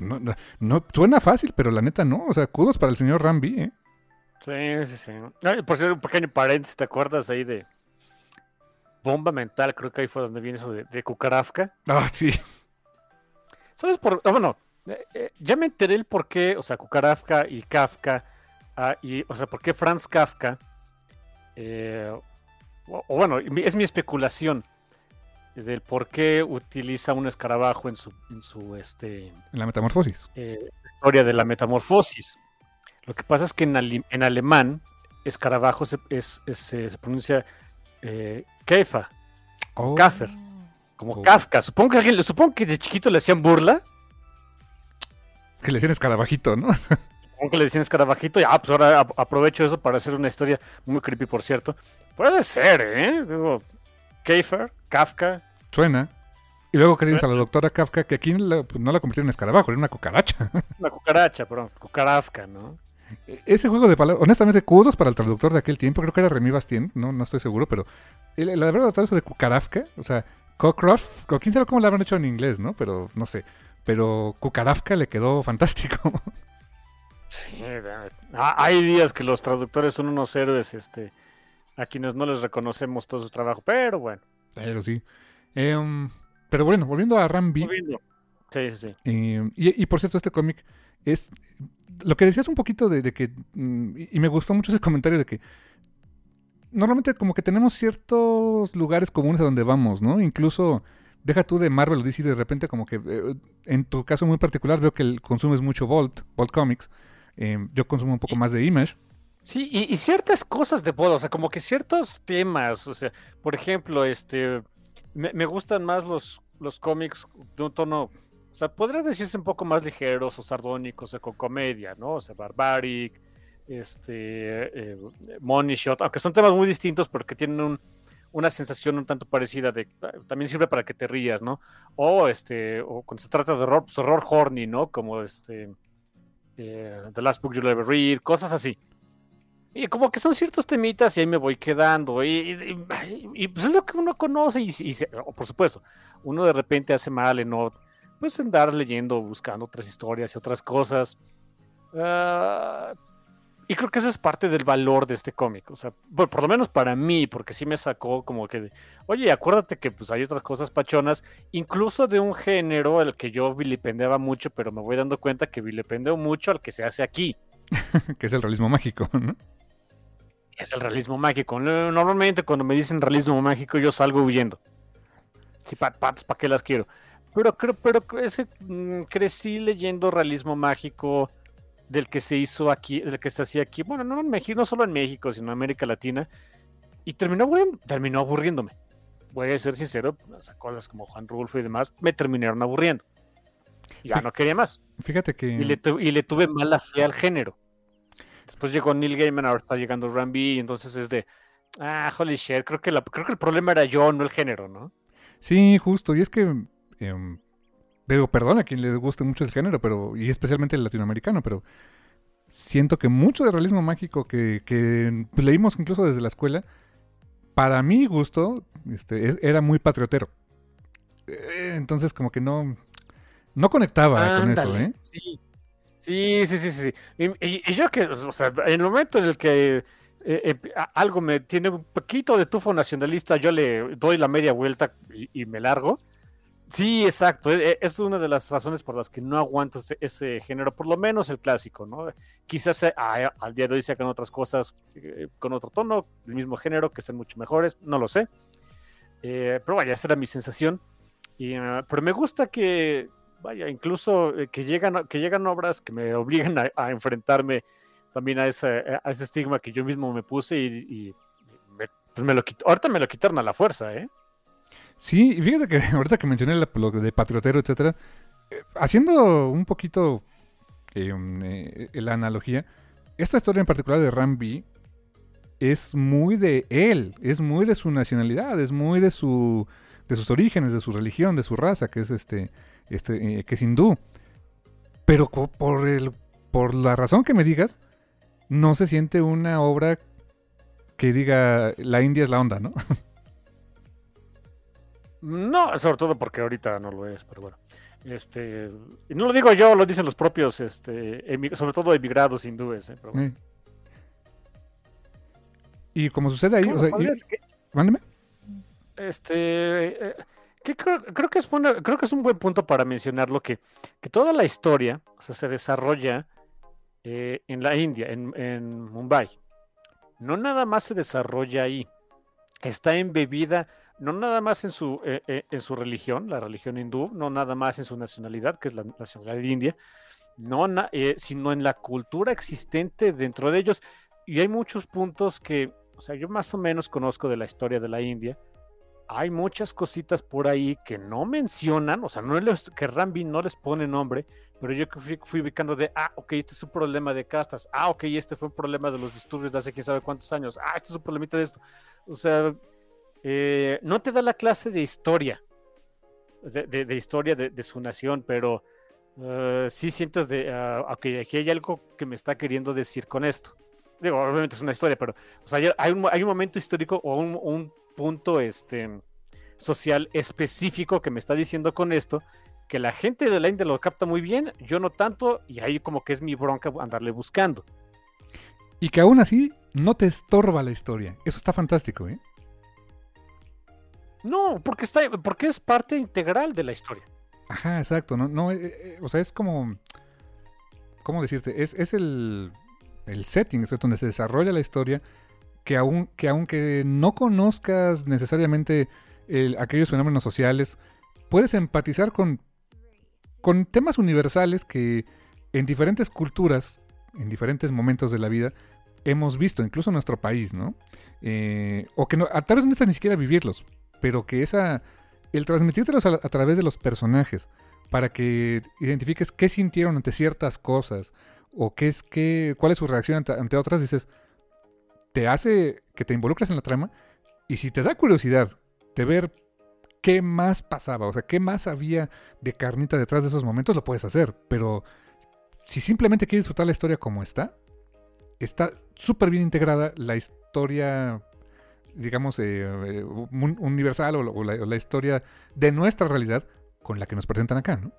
No, no, no- suena fácil, pero la neta no. O sea, kudos para el señor Rambi, ¿eh? Sí, sí, sí. Ay, por cierto, un pequeño paréntesis, ¿te acuerdas ahí de Bomba Mental? Creo que ahí fue donde viene eso de, de Cucarafka. Ah, sí. ¿Sabes por ah, Bueno, eh, eh, ya me enteré el por qué, o sea, Cucarafka y Kafka, ah, y, o sea, por qué Franz Kafka, eh, o, o bueno, es mi especulación del por qué utiliza un escarabajo en su, en su este, En la metamorfosis. historia de la metamorfosis. Lo que pasa es que en, en alemán, escarabajo se, es- es- se- se pronuncia eh, Käfer, Oh. Kaffer, como Oh. Kafka. Supongo que, alguien, supongo que de chiquito le hacían burla. Que le decían escarabajito, ¿no? Supongo que le decían escarabajito. Y ah, pues ahora ap- aprovecho eso para hacer una historia muy creepy, por cierto. Puede ser, ¿eh? Digo, Käfer, Kafka. Suena. Y luego que tienes a la doctora Kafka, que aquí la- pues, no la convirtieron en escarabajo, era una cucaracha. Una cucaracha, perdón. Cucarafka, ¿no? Ese juego de palabras, honestamente, kudos para el traductor de aquel tiempo, creo que era Remy Bastien, no, no estoy seguro, pero la verdad eso de cucarafka, o sea, cockroach, o quién sabe cómo lo habrán hecho en inglés, ¿no? Pero no sé, pero cucarafka le quedó fantástico. Sí. Ah, hay días que los traductores son unos héroes, este, a quienes no les reconocemos todo su trabajo, pero bueno. pero sí. Em, pero bueno, volviendo a Rambi, Volviendo. Sí, sí, sí. Eh, y, y por cierto, este cómic es. Lo que decías un poquito de, de que. mm, y, me gustó mucho ese comentario de que. Normalmente, como que tenemos ciertos lugares comunes a donde vamos, ¿no? Incluso. Deja tú de Marvel o DC, de repente, como que. eh, en tu caso muy particular, veo que consumes mucho Volt, Volt Comics. Eh, yo consumo un poco más de Image. Sí, y, y ciertas cosas de boda, o sea, como que ciertos temas, o sea, por ejemplo, este, me, me gustan más los, los cómics de un tono, o sea, podría decirse un poco más ligeros o sardónicos, o con comedia, ¿no? O sea, Barbaric, este, eh, Money Shot, aunque son temas muy distintos porque tienen un- una sensación un tanto parecida de, también sirve para que te rías, ¿no? O este, o cuando se trata de horror, pues horror horny, ¿no? Como este, eh, The Last Book You'll Ever Read, cosas así. Y como que son ciertos temitas y ahí me voy quedando. Y, pues es lo que uno conoce y, por supuesto, uno de repente hace mal en no, pues andar leyendo, buscando otras historias y otras cosas. Ah, y creo que esa es parte del valor de este cómic. O sea, por, por lo menos para mí, porque sí me sacó como que, de, oye, acuérdate que pues hay otras cosas pachonas, incluso de un género al que yo vilipendiaba mucho, pero me voy dando cuenta que vilipendeo mucho al que se hace aquí. que es el realismo mágico, ¿no? es el realismo mágico. No- Normalmente cuando me dicen realismo mágico yo salgo huyendo. Sí, pat, patas, ¿para qué las quiero? Pero, creo, pero ese, mm, crecí leyendo realismo mágico del que se hizo aquí, del que se hacía aquí, bueno, no en México, no solo en México, sino en América Latina, y terminó, aburriendo- terminó aburriéndome. Voy a ser sincero, cosas como Juan Rulfo y demás me terminaron aburriendo. Ya no quería más. Fíjate que... Y le, tu- y le tuve mala fe al género. Después llegó Neil Gaiman, ahora está llegando Ram B, y entonces es de, ah, holy shit, creo que, la- creo que el problema era yo, no el género, ¿no? Sí, justo. Y es que... em, digo, perdón a quien le guste mucho el género, pero y especialmente el latinoamericano, pero siento que mucho de realismo mágico que, que leímos incluso desde la escuela, para mi gusto, este, es- era muy patriotero. Eh, Entonces como que no, no conectaba con eso, ¿eh? Sí. Sí, sí, sí, sí. Y, y- y yo que, o sea, en el momento en el que eh, eh, a- algo me tiene un poquito de tufo nacionalista, yo le doy la media vuelta y, y me largo. Sí, exacto. e- Es una de las razones por las que no aguanto ese, género, por lo menos el clásico, ¿no? Quizás eh, al día de hoy sacan otras cosas eh, con otro tono, del mismo género, que sean mucho mejores, no lo sé. Eh, pero vaya, esa era mi sensación. Y, eh, pero me gusta que, vaya, incluso eh, que llegan, que llegan obras que me obligan a, a enfrentarme también a ese, a ese estigma que yo mismo me puse y, me, pues me lo quit- ahorita me lo quitaron a la fuerza, ¿eh? Sí, y fíjate que ahorita que mencioné lo de patriotero, etcétera, eh, haciendo un poquito um, eh, la analogía, esta historia en particular de Rambi es muy de él, es muy de su nacionalidad, es muy de su de sus orígenes, de su religión, de su raza, que es este, este eh, que es hindú. Pero por el por la razón que me digas, no se siente una obra que diga la India es la onda, ¿no? No, sobre todo porque ahorita no lo es, pero bueno. Este, y no lo digo yo, lo dicen los propios, este, sobre todo emigrados hindúes. ¿eh? Pero bueno. Y como sucede ahí, o ¿Cómo sea, podrías- y- qué- mándeme. Este, eh, que creo, creo que es buena- creo que es un buen punto para mencionarlo que, que toda la historia, o sea, se desarrolla eh, en la India, en, en Mumbai. No nada más se desarrolla ahí, está embebida no nada más en su eh, eh, en su religión, la religión hindú, no nada más en su nacionalidad, que es la nacionalidad india, no, na- eh, sino en la cultura existente dentro de ellos. Y hay muchos puntos que, o sea, yo más o menos conozco de la historia de la India hay muchas cositas por ahí que no mencionan, o sea, no les, que Rambi no les pone nombre, pero yo fui, fui ubicando de, ah, ok, este es un problema de castas, ah, ok, este fue un problema de los disturbios de hace quién sabe cuántos años, ah, este es un problemita de esto. O sea, eh, no te da la clase de historia, de, historia de, su nación, pero eh, sí sientes de, ah, aquí hay algo que me está queriendo decir con esto. Digo, obviamente es una historia, pero hay- un, momento histórico o un, un punto este, social específico que me está diciendo con esto, que la gente de la India lo capta muy bien, yo no tanto, y ahí como que es mi bronca andarle buscando. Y que aún así no te estorba la historia. Eso está fantástico, ¿eh? No, porque, está, porque es parte integral de la historia. Ajá, exacto. No, no, eh, eh, o sea, es como. ¿Cómo decirte? Es, es el, el setting, es donde se desarrolla la historia. Que, aun, que aunque no conozcas necesariamente el- aquellos fenómenos sociales, puedes empatizar con, con temas universales que en diferentes culturas, en diferentes momentos de la vida, hemos visto, incluso en nuestro país, ¿no? Eh, o que a tal vez no necesitas ni siquiera vivirlos, pero que esa el transmitírtelos a, través de los personajes para que identifiques qué sintieron ante ciertas cosas o qué es qué, cuál es su reacción ante, ante otras, dices, te hace que te involucres en la trama y si te da curiosidad de ver qué más pasaba, o sea, qué más había de carnita detrás de esos momentos, lo puedes hacer, pero si simplemente quieres disfrutar la historia como está, está súper bien integrada la historia digamos, eh, eh, un- universal o, o la, o la historia de nuestra realidad con la que nos presentan acá, ¿no?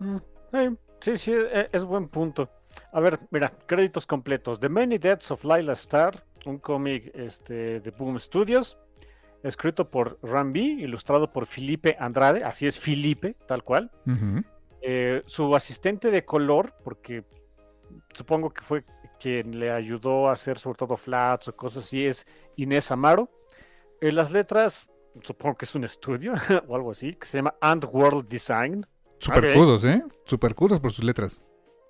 Mm, eh, sí, sí, e- es buen punto. A ver, mira, créditos completos. The Many Deaths of Lila Star, un cómic este, de Boom Studios, escrito por Rambi, ilustrado por Felipe Andrade, así es Felipe, tal cual. Eh, su asistente de color, porque supongo que fue quien le ayudó a hacer sobre todo flats o cosas así, es Inés Amaro. Eh, las letras, supongo que es un estudio o algo así, que se llama Ant World Design. Super Ok. cudos, ¿eh? Super cudos por sus letras.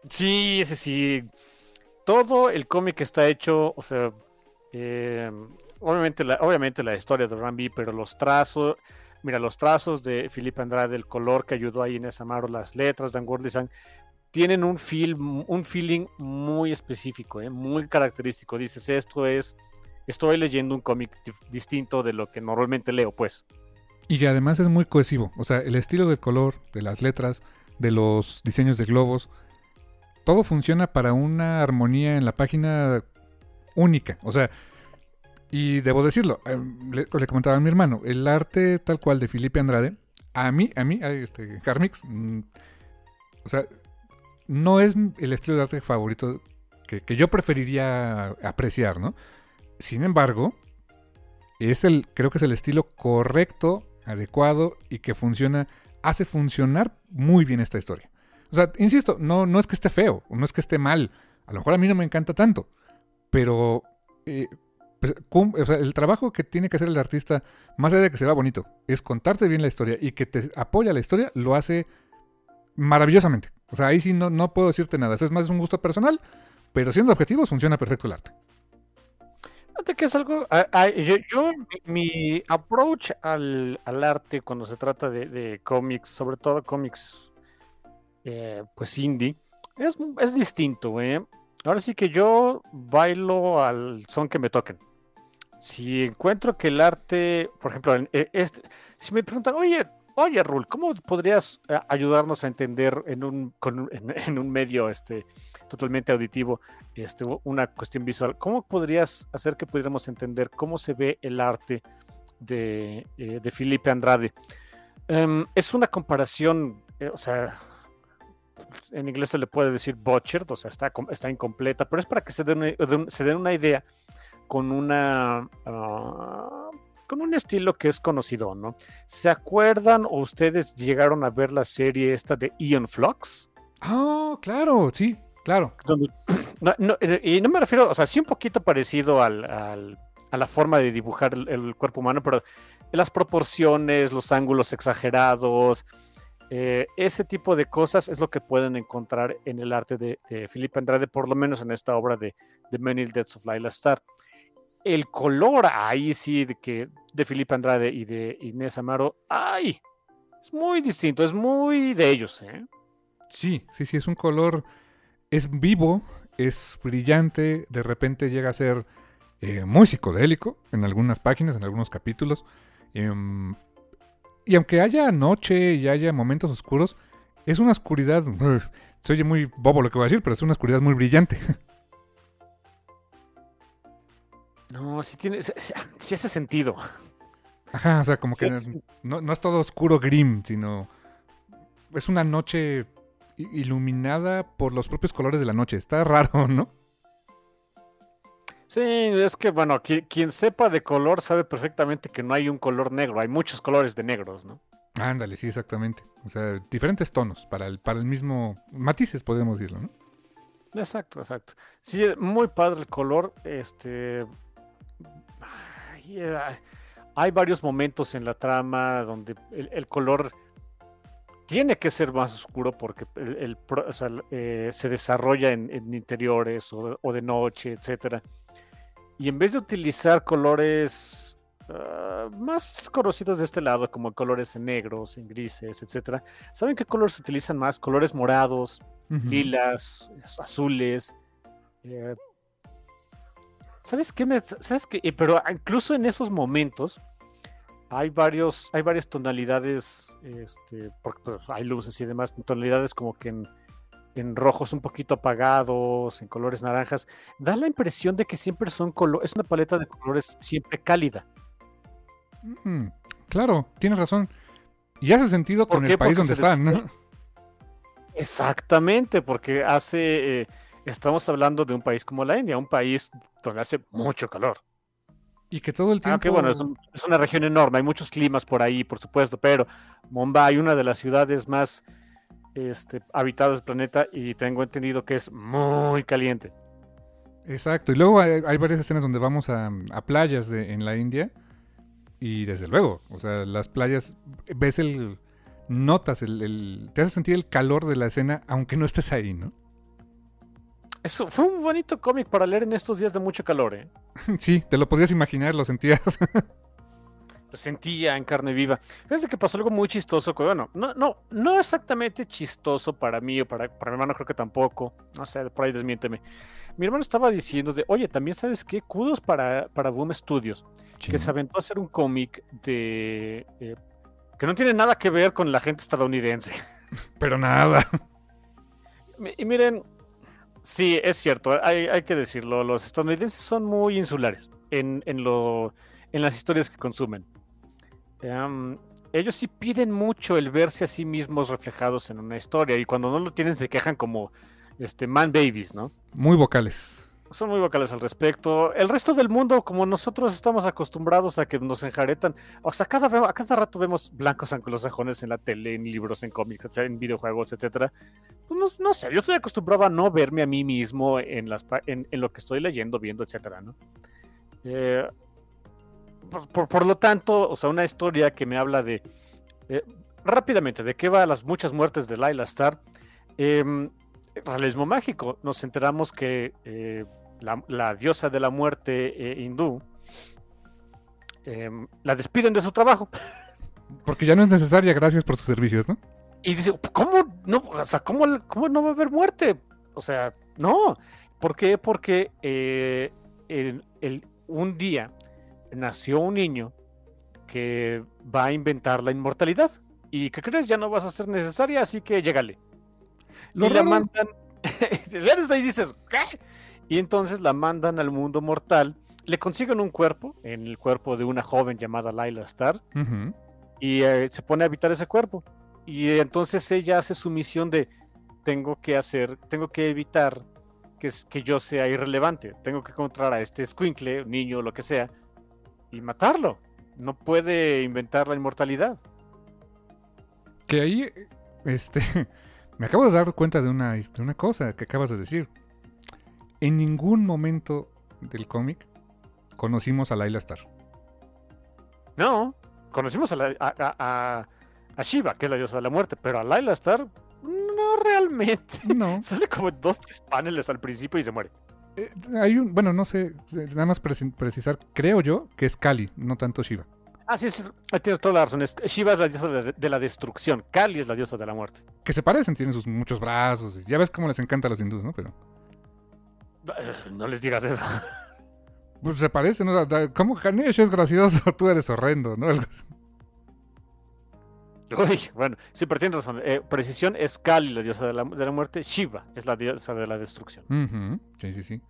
Sí, ese sí. Todo el cómic está hecho, o sea, eh, obviamente, la, obviamente la historia de Rambi, pero los trazos, mira, los trazos de Felipe Andrade, el color que ayudó ahí en Amaro, las letras de Angor Design, tienen un, feel, un feeling muy específico, eh, muy característico. Dices, esto es, estoy leyendo un cómic distinto de lo que normalmente leo, pues. Y que además es muy cohesivo. O sea, el estilo del color, de las letras, de los diseños de globos, todo funciona para una armonía en la página única. O sea, y debo decirlo, eh, le, le comentaba a mi hermano, el arte tal cual de Felipe Andrade, a mí, a mí, a este, Carmix, mm, o sea, no es el estilo de arte favorito que, que yo preferiría apreciar, ¿no? Sin embargo, es el, creo que es el estilo correcto, adecuado y que funciona, hace funcionar muy bien esta historia. O sea, insisto, no, no es que esté feo, no es que esté mal. A lo mejor a mí no me encanta tanto, pero eh, pues, el trabajo que tiene que hacer el artista, más allá de que se vea bonito, es contarte bien la historia y que te apoya la historia, lo hace maravillosamente. O sea, ahí sí no, no puedo decirte nada. Eso es más un gusto personal, pero siendo objetivos funciona perfecto el arte. Fíjate que es algo. a- a- yo, mi, approach al, al arte cuando se trata de, cómics, sobre todo cómics, eh, pues indie, es, es distinto, ¿eh? Ahora sí que yo bailo al son que me toquen. Si encuentro que el arte, por ejemplo, eh, este, si me preguntan, oye, oye, Rul, ¿cómo podrías eh, ayudarnos a entender en un, con en, en un medio este, totalmente auditivo? este, una cuestión visual. ¿Cómo podrías hacer que pudiéramos entender cómo se ve el arte de, eh, de Felipe Andrade? Em, es una comparación, eh, o sea, en inglés se le puede decir butchered, o sea, está, está incompleta, pero es para que se den se den una idea con una... ah, con un estilo que es conocido, ¿no? ¿Se acuerdan o ustedes llegaron a ver la serie esta de Ian Flux? Oh, claro, sí, claro. no, no, eh, y no me refiero, o sea, sí un poquito parecido al, al- a la forma de dibujar el, el cuerpo humano, pero las proporciones, los ángulos exagerados, eh, ese tipo de cosas es lo que pueden encontrar en el arte de, de Felipe Andrade, por lo menos en esta obra de The Many Deaths of Lila Star. El color ahí sí de que de Felipe Andrade y de Inés Amaro, ay, es muy distinto, es muy de ellos, ¿eh? Sí, sí, sí, es un color, es vivo, es brillante, de repente llega a ser eh, muy psicodélico en algunas páginas, en algunos capítulos. em, y aunque haya noche y haya momentos oscuros, es una oscuridad, se oye muy bobo lo que voy a decir, pero es una oscuridad muy brillante. No, sí tiene, sí, hace sentido. Ajá, o sea, como Sí que no, no es todo oscuro grim, sino es una noche iluminada por los propios colores de la noche. Está raro, ¿no? Sí, es que, bueno, qui- quien sepa de color sabe perfectamente que no hay un color negro, hay muchos colores de negros, ¿no? Ándale, sí, exactamente. O sea, diferentes tonos para el, para el mismo matices, podríamos decirlo, ¿no? Exacto, exacto. Sí, muy padre el color. Este. Eh, Hay varios momentos en la trama donde el, el color tiene que ser más oscuro porque el, el pro- o sea, el, eh, se desarrolla en, en interiores o, o de noche, etcétera. Y en vez de utilizar colores ah, más conocidos de este lado, como colores en negros, en grises, etcétera, ¿saben qué colores se utilizan más? Colores morados, Ujú. lilas, azules. eh, ¿Sabes qué? Me, ¿Sabes qué? Eh, Pero incluso en esos momentos hay varios, hay varias tonalidades, este, porque pues, hay luces y demás, tonalidades como que en, en rojos un poquito apagados, en colores naranjas. Da la impresión de que siempre son colores, es una paleta de colores siempre cálida. Mm, claro, tienes razón. Y hace sentido ¿Por con qué? el país Porque donde están, ¿no? Exactamente, porque hace, eh, estamos hablando de un país como la India, un país donde hace mucho calor. Y que todo el tiempo... Aunque bueno, es, un- es una región enorme, hay muchos climas por ahí, por supuesto, pero Mumbai, una de las ciudades más este, habitadas del planeta, y tengo entendido que es muy caliente. Exacto. Y luego hay, hay varias escenas donde vamos a, a playas de- en la India. Y desde luego, o sea, las playas, ves el, notas el, el- te hace sentir el calor de la escena, aunque no estés ahí, ¿no? Eso fue un bonito cómic para leer en estos días de mucho calor, ¿eh? Sí, te lo podías imaginar, lo sentías. Lo sentía en carne viva. Fíjense que pasó algo muy chistoso. que, Bueno, no, no, no exactamente chistoso para mí o para, para mi hermano, creo que tampoco. No sé, por ahí desmiénteme. Mi hermano estaba diciendo de, oye, también sabes qué, kudos para, para Boom Studios, que se aventó a hacer un cómic de... eh, que no tiene nada que ver con la gente estadounidense. Pero nada. Y miren, sí, es cierto, hay, hay que decirlo, los estadounidenses son muy insulares en, en, lo, en las historias que consumen. Em, ellos sí piden mucho el verse a sí mismos reflejados en una historia y cuando no lo tienen se quejan como este, man babies, ¿no? Muy vocales. Son muy vocales al respecto. El resto del mundo, como nosotros estamos acostumbrados a que nos enjaretan, o sea, cada, a cada rato vemos blancos anglosajones en la tele, en libros, en cómics, en videojuegos, etcétera. Pues no, no sé, yo estoy acostumbrado a no verme a mí mismo en, las, en, lo que estoy leyendo, viendo, etcétera, ¿no? Eh, por, por- por lo tanto, o sea, una historia que me habla de... eh, rápidamente, ¿de qué va las muchas muertes de Laila Star? Em, realismo mágico. Nos enteramos que eh, la, la diosa de la muerte eh, hindú em, la despiden de su trabajo. Porque ya no es necesaria, gracias por tus servicios, ¿no? Y dice, ¿cómo no, o sea, ¿cómo, cómo no va a haber muerte? O sea, no. ¿Por qué? Porque eh, el- el- un día nació un niño que va a inventar la inmortalidad. ¿Y qué crees? Ya no vas a ser necesaria, así que llégale. Lo y la mandan. Ahí y dices, ¿qué? Y entonces la mandan al mundo mortal. Le consiguen un cuerpo, en el cuerpo de una joven llamada Laila Star, Ujú. y eh, se pone a habitar ese cuerpo. Y entonces ella hace su misión de tengo que hacer, tengo que evitar que, que yo sea irrelevante. Tengo que encontrar a este squinkle, niño, lo que sea, y matarlo. No puede inventar la inmortalidad. Que ahí, este, me acabo de dar cuenta de una, de una cosa que acabas de decir. En ningún momento del cómic conocimos a Laila Star. No, conocimos a, la- a, a- a- a Shiva, que es la diosa de la muerte, pero a Laila Star, no realmente. No. Sale como dos, tres paneles al principio y se muere. Eh, hay un, bueno, no sé, nada más preci- precisar, creo yo que es Kali, no tanto Shiva. Ah, sí, sí, tienes toda la razón. es- Shiva es la diosa de, la destrucción. Kali es la diosa de la muerte. Que se parecen, tienen sus muchos brazos. Ya ves cómo les encanta a los hindús, ¿no? Pero No les digas eso. pues, se parecen, ¿no? ¿Cómo Ganesh es gracioso? Tú eres horrendo, ¿no? Así. Uy, bueno, sí, pero tienes razón. Eh, precisión es Kali, la diosa de la, de la muerte. Shiva es la diosa de la destrucción. Sí, sí, sí.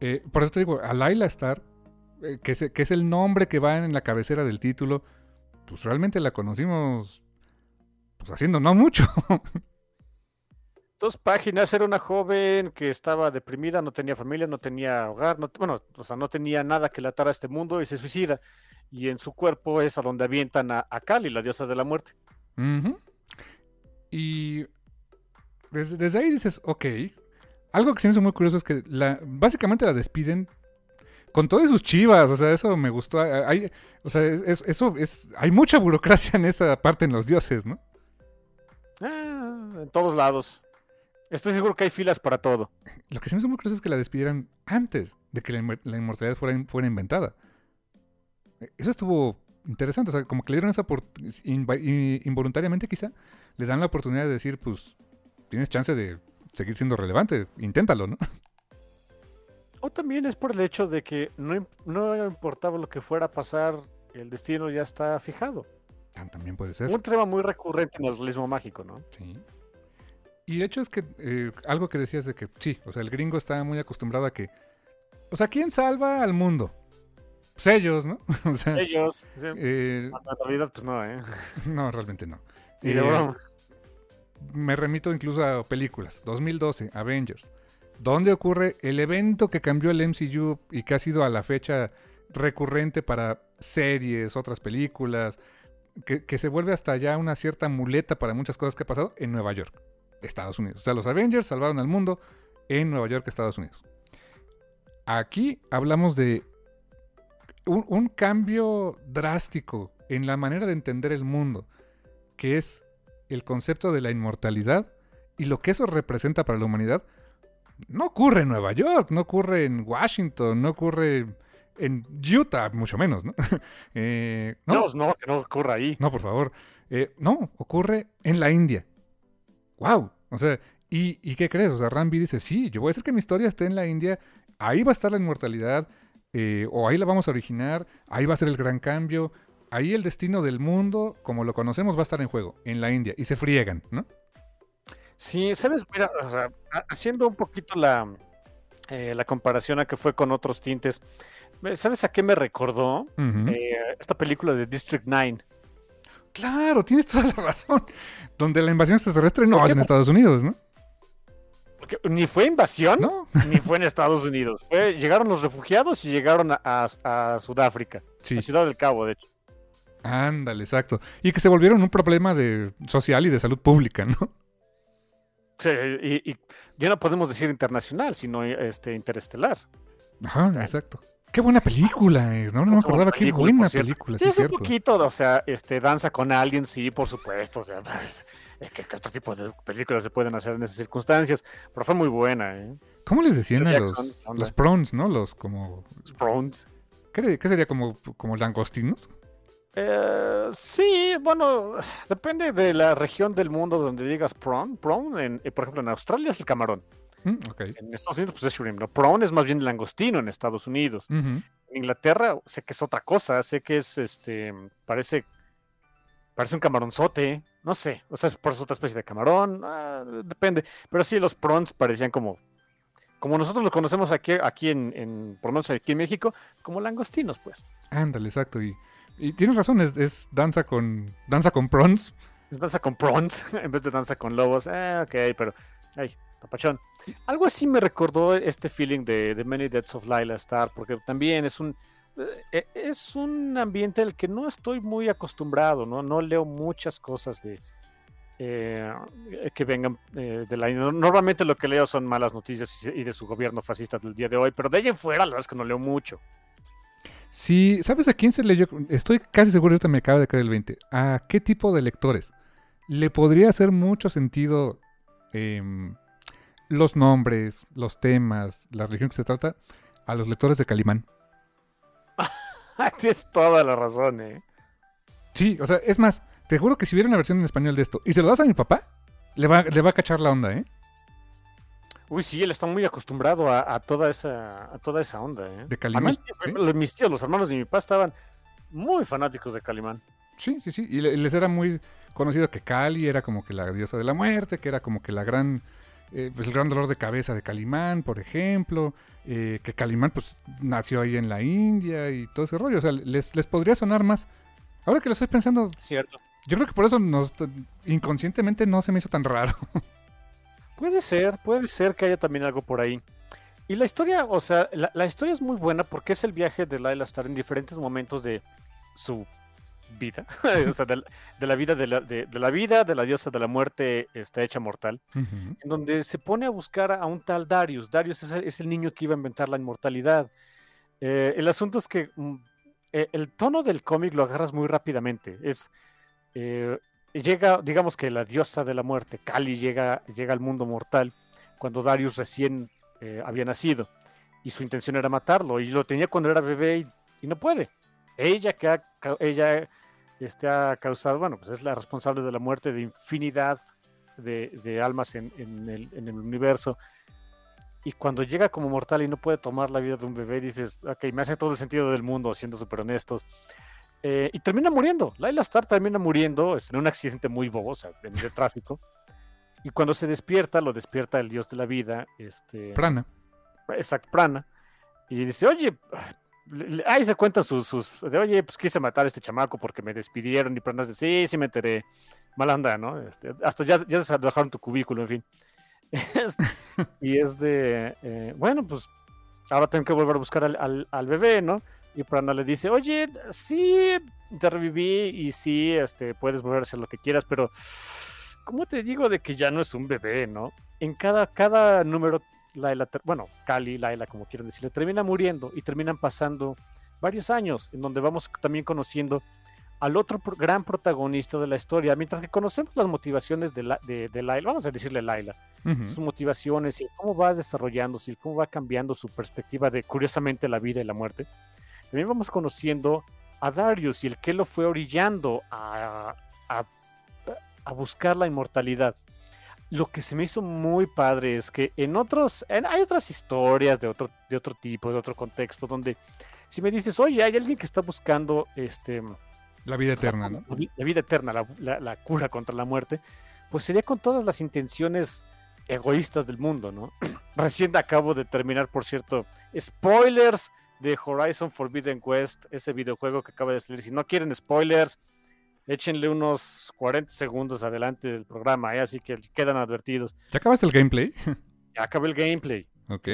Eh, por eso te digo, a Laila Star, que, es, que es el nombre que va en la cabecera del título, pues realmente la conocimos pues haciendo no mucho. Dos páginas, era una joven que estaba deprimida, no tenía familia, no tenía hogar, no, bueno, o sea, no tenía nada que le atara a este mundo y se suicida. Y en su cuerpo es a donde avientan a, a Kali, la diosa de la muerte. Ujú. Y desde, desde ahí dices, ok. Algo que se me hizo muy curioso es que la, básicamente la despiden con todas sus chivas. O sea, eso me gustó. Hay, o sea, es- eso es, hay mucha burocracia en esa parte en los dioses, ¿no? Ah, en todos lados. Estoy seguro que hay filas para todo. Lo que se me hizo muy curioso es que la despidieran antes de que la, inmor- la inmortalidad fuera, fuera inventada. Eh, Eso estuvo interesante. O sea, como que le dieron esa oportunidad, involuntariamente quizá, le dan la oportunidad de decir, pues, tienes chance de seguir siendo relevante. Inténtalo, ¿no? O también es por el hecho de que no, no importaba lo que fuera a pasar, el destino ya está fijado. Ah, También puede ser. Un tema muy recurrente en el realismo mágico, ¿no? Sí. Y hecho es que eh, algo que decías de que sí, o sea, el gringo está muy acostumbrado a que, o sea, ¿quién salva al mundo? Pues ellos, ¿no? o sea, Ellos, sí, eh, en realidad, pues no, ¿eh? no, realmente no. Ni de Eh, broma. me remito incluso a películas. 2012, Avengers. Donde ocurre el evento que cambió el MCU y que ha sido a la fecha recurrente para series, otras películas, que, se vuelve hasta ya una cierta muleta para muchas cosas que ha pasado en Nueva York, Estados Unidos. O sea, los Avengers salvaron al mundo en Nueva York, Estados Unidos. Aquí hablamos de un cambio drástico en la manera de entender el mundo, que es el concepto de la inmortalidad y lo que eso representa para la humanidad, no ocurre en Nueva York, no ocurre en Washington, no ocurre en Utah, mucho menos, ¿no? Eh, no, Dios, no, que no ocurra ahí. no, por favor. Eh, no, ocurre en la India. ¡Wow! O sea, ¿y, ¿y qué crees? O sea, Rambi dice, sí, yo voy a hacer que mi historia esté en la India, ahí va a estar la inmortalidad, eh, o ahí la vamos a originar, ahí va a ser el gran cambio, ahí el destino del mundo, como lo conocemos, va a estar en juego, en la India, y se friegan, ¿no? Sí, sabes, mira, o sea, ha- haciendo un poquito la, eh, la comparación a que fue con otros tintes, ¿me- ¿sabes a qué me recordó? Eh, esta película de District 9. Claro, tienes toda la razón. Donde la invasión extraterrestre no ¿Por es en Estados Unidos, ¿no? Porque ni fue invasión, No. ni fue en Estados Unidos. Fue- llegaron los refugiados y llegaron a, a- a Sudáfrica, Sí, a Ciudad del Cabo, de hecho. ándale, exacto. Y que se volvieron un problema de social y de salud pública, ¿no? Sí, y, y ya no podemos decir internacional, sino este interestelar. Ajá, exacto. Qué buena película, eh. No, no me acordaba. Qué buena película, Sí, sí, es un poquito, o sea, este, danza con alguien, sí, por supuesto. O sea, pues, ¿qué, qué otro tipo de películas se pueden hacer en esas circunstancias? Pero fue muy buena, ¿eh? ¿Cómo les decían a los, los prawns, no? Los como... Thrones. ¿Qué, qué sería? Como, como langostinos. Eh, sí, bueno, depende de la región del mundo donde digas prawn. Prawn, en, eh, por ejemplo, en Australia es el camarón. Mm. En Estados Unidos, pues es shrimp. ¿no? Prawn es más bien el langostino en Estados Unidos. En Inglaterra sé que es otra cosa, sé que es este, parece, parece un camaronzote, no sé, o sea, es por eso otra especie de camarón, ah, depende, pero sí los prawns parecían como, como nosotros los conocemos aquí, aquí en, en, por lo menos aquí en México, como langostinos, pues. Ándale, exacto. Y, y tienes razón, es, es danza con danza con prawns. Es danza con prawns en vez de danza con lobos, ah, ok, pero, ay, tapachón. Algo así me recordó este feeling de, de Many Deaths of Lila Star, porque también es un, eh, es un ambiente al que no estoy muy acostumbrado, ¿no? No leo muchas cosas de eh, que vengan eh, de la... Normalmente lo que leo son malas noticias y y de su gobierno fascista del día de hoy, pero de ahí en fuera la verdad es que no leo mucho. Sí, ¿sabes a quién se leyó? Estoy casi seguro, ahorita me acaba de caer el 20. ¿A qué tipo de lectores? Le podría hacer mucho sentido em, los nombres, los temas, la religión que se trata a los lectores de Calimán. Tienes toda la razón, ¿eh? Sí, o sea, es más, te juro que si hubiera una versión en español de esto y se lo das a mi papá, le va, le va a cachar la onda, ¿eh? Uy, sí, él está muy acostumbrado a, a toda esa a toda esa onda, ¿eh? ¿De Calimán? mis, tíos, Sí. mis tíos, los hermanos de mi papá estaban muy fanáticos de Calimán. Sí, sí, sí. Y le- les era muy conocido que Cali era como que la diosa de la muerte, que era como que la gran, eh, pues, el gran dolor de cabeza de Calimán, por ejemplo. eh, que Calimán pues nació ahí en la India y todo ese rollo. O sea, les, les podría sonar más. Ahora que lo estoy pensando, Cierto. yo creo que por eso nos, inconscientemente no se me hizo tan raro. Puede ser, puede ser que haya también algo por ahí. Y la historia, o sea, la, la historia es muy buena porque es el viaje de Laila Star en diferentes momentos de su vida. o sea, de, la- de la vida de la, de- de la vida de la diosa de la muerte está hecha mortal. Ujú. en donde se pone a buscar a un tal Darius. Darius es el, es el niño que iba a inventar la inmortalidad. Eh, el asunto es que mm, eh, el tono del cómic lo agarras muy rápidamente. Es eh, llega, digamos que la diosa de la muerte, Kali, llega, llega al mundo mortal cuando Darius recién eh, había nacido y su intención era matarlo y lo tenía cuando era bebé y, y no puede. Ella que ha, ella este, causado, bueno, pues es la responsable de la muerte de infinidad de, de almas en, en el, en el universo. Y cuando llega como mortal y no puede tomar la vida de un bebé, dices, ok, me hace todo el sentido del mundo, siendo súper honestos. Eh, y termina muriendo. Laila Star termina muriendo este, en un accidente muy bobo, o sea, de, de tráfico. Y cuando se despierta, lo despierta el dios de la vida, este, Prana. Exacto, Prana. Y dice, oye, ahí se cuentan sus, sus, de oye, pues quise matar a este chamaco porque me despidieron y Prana dice, sí, sí me enteré. Mala onda, ¿no? Este, hasta ya, ya desalojaron tu cubículo, en fin. Es- y es de, eh, bueno, pues ahora tengo que volver a buscar al, al- al bebé, ¿no? Y Prana le dice, oye, sí, te reviví y sí, este, puedes volver a hacer lo que quieras, pero ¿cómo te digo de que ya no es un bebé, ¿no? En cada, cada número Laila, bueno, Cali, Laila, como quieran decirle, termina muriendo y terminan pasando varios años, en donde vamos también conociendo al otro gran protagonista de la historia, mientras que conocemos las motivaciones de, la, de, de Laila, vamos a decirle Laila, Ujú. sus motivaciones y cómo va desarrollándose y cómo va cambiando su perspectiva de, curiosamente, la vida y la muerte. También vamos conociendo a Darius y el que lo fue orillando a, a, a buscar la inmortalidad. Lo que se me hizo muy padre es que en otros, en- hay otras historias de otro, de otro tipo, de otro contexto, donde si me dices, oye, hay alguien que está buscando este, La vida eterna, ¿no? la la vida eterna, la, la- la cura contra la muerte, pues sería con todas las intenciones egoístas del mundo, ¿no? Recién acabo de terminar, por cierto, spoilers de Horizon Forbidden West, ese videojuego que acaba de salir. Si no quieren spoilers, échenle unos 40 segundos adelante del programa, ¿eh? así que quedan advertidos. ¿Ya acabaste el gameplay? Ya acabé el gameplay. ok.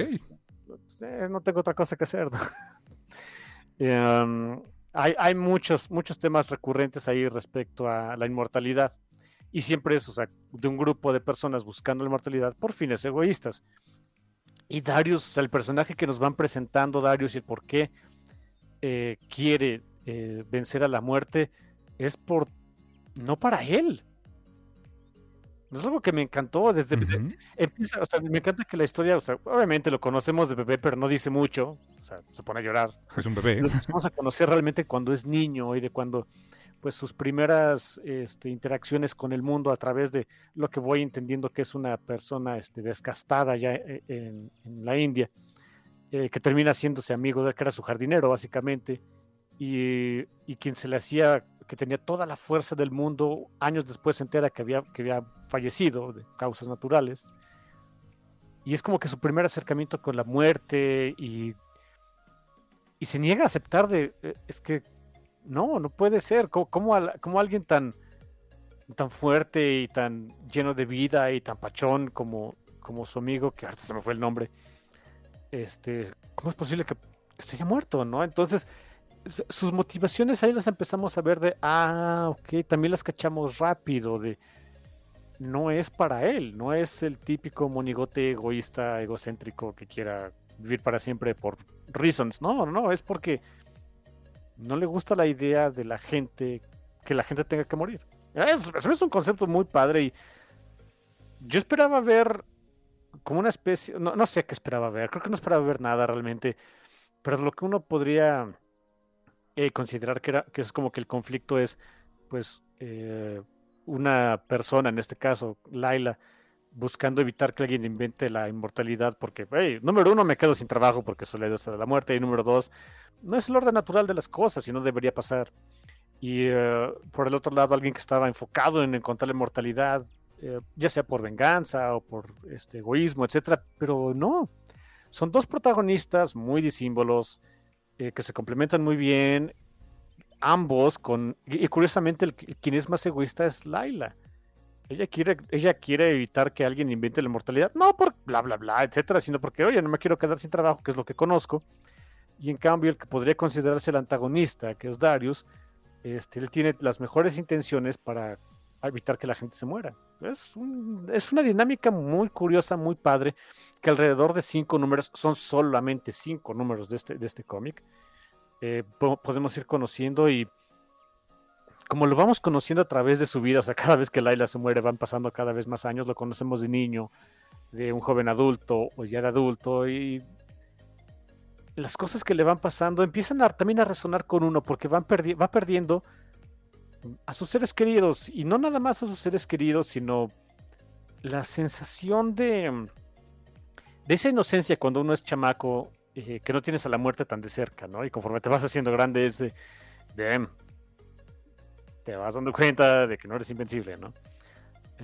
Pues, eh, no tengo otra cosa que hacer. ¿no? Em, hay, hay muchos, muchos temas recurrentes ahí respecto a la inmortalidad. Y siempre es, o sea, de un grupo de personas buscando la inmortalidad por fines egoístas. Y Darius, el personaje que nos van presentando, Darius, y el por qué eh, quiere eh, vencer a la muerte, es por. no para él. Es algo que me encantó desde, empieza, o sea, me encanta que la historia, o sea, obviamente lo conocemos de bebé, pero no dice mucho, o sea, se pone a llorar. Es un bebé. Lo empezamos a conocer realmente cuando es niño y de cuando, pues, sus primeras este, interacciones con el mundo a través de lo que voy entendiendo que es una persona este, descastada ya eh, en, la India, eh, que termina haciéndose amigo de que era su jardinero, básicamente, y, y quien se le hacía que tenía toda la fuerza del mundo, años después se entera que había, que había fallecido de causas naturales. Y es como que su primer acercamiento con la muerte y, y se niega a aceptar de, eh, es que no, no puede ser, ¿cómo, cómo al- cómo alguien tan, tan fuerte y tan lleno de vida y tan pachón como, como su amigo, que ahorita se me fue el nombre, este, ¿cómo es posible que, se haya muerto, no? Entonces, sus motivaciones ahí las empezamos a ver de, ah, ok, también las cachamos rápido, de, no es para él, no es el típico monigote egoísta, egocéntrico que quiera vivir para siempre por reasons, no, no, es porque no le gusta la idea de la gente, que la gente tenga que morir. Es, es un concepto muy padre y yo esperaba ver como una especie, no, no sé qué esperaba ver, creo que no esperaba ver nada realmente, pero lo que uno podría eh, considerar que, era, que es como que el conflicto es, pues, eh, una persona, en este caso, Laila, buscando evitar que alguien invente la inmortalidad, porque, hey, número uno, me quedo sin trabajo porque soy la de la muerte, y número dos, no es el orden natural de las cosas y no debería pasar. Y eh, por el otro lado, alguien que estaba enfocado en encontrar la inmortalidad, eh, ya sea por venganza o por este, egoísmo, etcétera, pero no. Son dos protagonistas muy disímbolos eh, que se complementan muy bien, ambos con y, curiosamente el, que- quien es más egoísta es Laila. Ella quiere, ella quiere evitar que alguien invente la inmortalidad, no por bla bla bla, etcétera, sino porque, oye, no me quiero quedar sin trabajo, que es lo que conozco. Y en cambio, el que podría considerarse el antagonista, que es Darius, este, él tiene las mejores intenciones para evitar que la gente se muera. Es, es una dinámica muy curiosa, muy padre, que alrededor de cinco números, son solamente cinco números de este, de este cómic, eh, po- podemos ir conociendo y como lo vamos conociendo a través de su vida, o sea, cada vez que Laila se muere van pasando cada vez más años, lo conocemos de niño, de un joven adulto o ya de adulto y las cosas que le van pasando empiezan a, también a resonar con uno porque va perdiendo a sus seres queridos y no nada más a sus seres queridos, sino la sensación de, de esa inocencia cuando uno es chamaco, eh, que no tienes a la muerte tan de cerca, ¿no? Y conforme te vas haciendo grande es de, de, te vas dando cuenta de que no eres invencible, ¿no?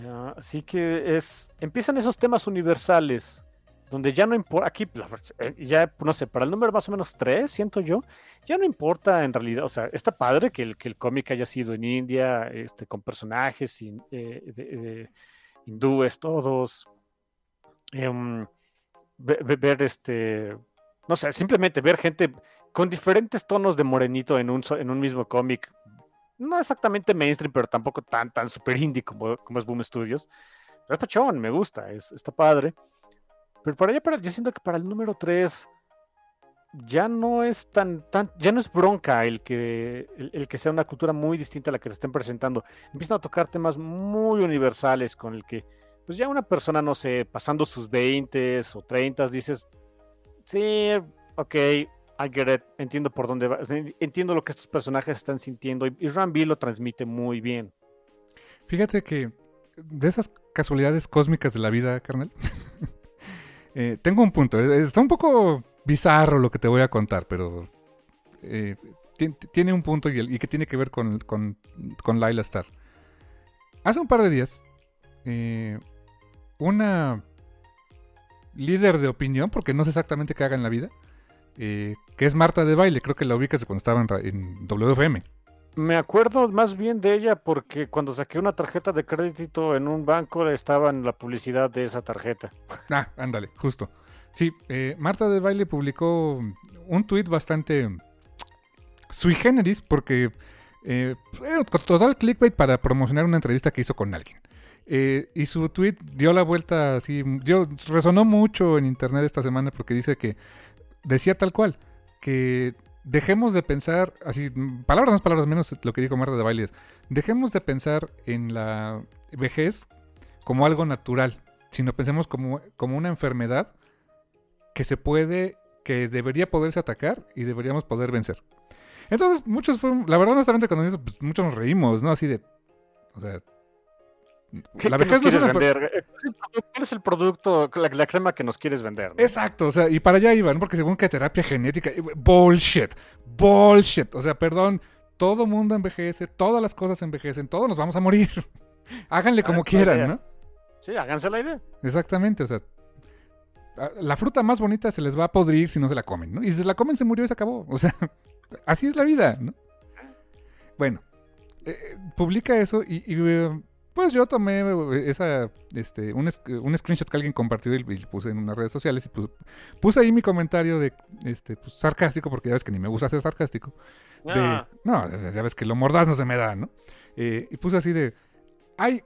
Ah, así que es, empiezan esos temas universales, donde ya no importa, aquí, eh, ya, no sé, para el número más o menos 3, siento yo, ya no importa en realidad, o sea, está padre que el, que el cómic haya sido en India, este, con personajes eh, hindúes todos, em, ve- ve- ver este, no sé, simplemente ver gente con diferentes tonos de morenito en un, en un mismo cómic, no exactamente mainstream, pero tampoco tan, tan super indie como, como es Boom Studios. Pero es me gusta, es, está padre. Pero para allá, para, yo siento que para el número 3 ya no es tan, tan, ya no es bronca el que, el, el que sea una cultura muy distinta a la que te estén presentando. Empiezan a tocar temas muy universales con el que, pues ya una persona, no sé, pasando sus 20 o 30, dices, sí, ok, I get it, entiendo por dónde va, entiendo lo que estos personajes están sintiendo y, y Rambi lo transmite muy bien. Fíjate que de esas casualidades cósmicas de la vida, carnal, eh, tengo un punto. Eh, Está un poco bizarro lo que te voy a contar, pero eh, ti- tiene un punto y, que tiene que ver con, con, Star. Hace un par de días, una líder de opinión, porque no sé exactamente qué haga en la vida, eh, que es Marta de Baile, creo que la ubicas de cuando estaba en, WFM. Me acuerdo más bien de ella porque cuando saqué una tarjeta de crédito en un banco estaba en la publicidad de esa tarjeta. Ah, ándale, justo. Sí, eh, Marta de Baile publicó un tuit bastante sui generis porque eh, eh, total clickbait para promocionar una entrevista que hizo con alguien. Eh, y su tweet dio la vuelta así, dio, resonó mucho en internet esta semana porque dice que decía tal cual, que dejemos de pensar, así, palabras más, palabras menos, lo que dijo Marta de Baile es, dejemos de pensar en la vejez como algo natural, sino pensemos como, como una enfermedad que se puede, que debería poderse atacar y deberíamos poder vencer. Entonces, muchos fueron, la verdad, honestamente, cuando pues, muchos nos reímos, ¿no? Así de, o sea, ¿Qué, la qué vejez nos no es vender? Eh, ¿Cuál es el producto, la, la crema que nos quieres vender? no? Exacto, o sea, y para allá iban, porque según que terapia genética, y, bullshit, bullshit, o sea, perdón, todo mundo envejece, todas las cosas envejecen, todos nos vamos a morir. Háganle como quieran. ¿no? Sí, háganse la idea. Exactamente, o sea, la fruta más bonita se les va a podrir si no se la comen, ¿no? Y si se la comen se murió y se acabó, o sea, así es la vida, ¿no? Bueno, eh, publica eso y, y, eh, pues yo tomé eh, esa, este, un, un screenshot que alguien compartió y, y puse en unas redes sociales y puse, puse ahí mi comentario de, este, pues, sarcástico, porque ya ves que ni me gusta ser sarcástico. de- Ah, no, ya ves que lo mordaz no se me da, ¿no? Eh, y puse así de, hay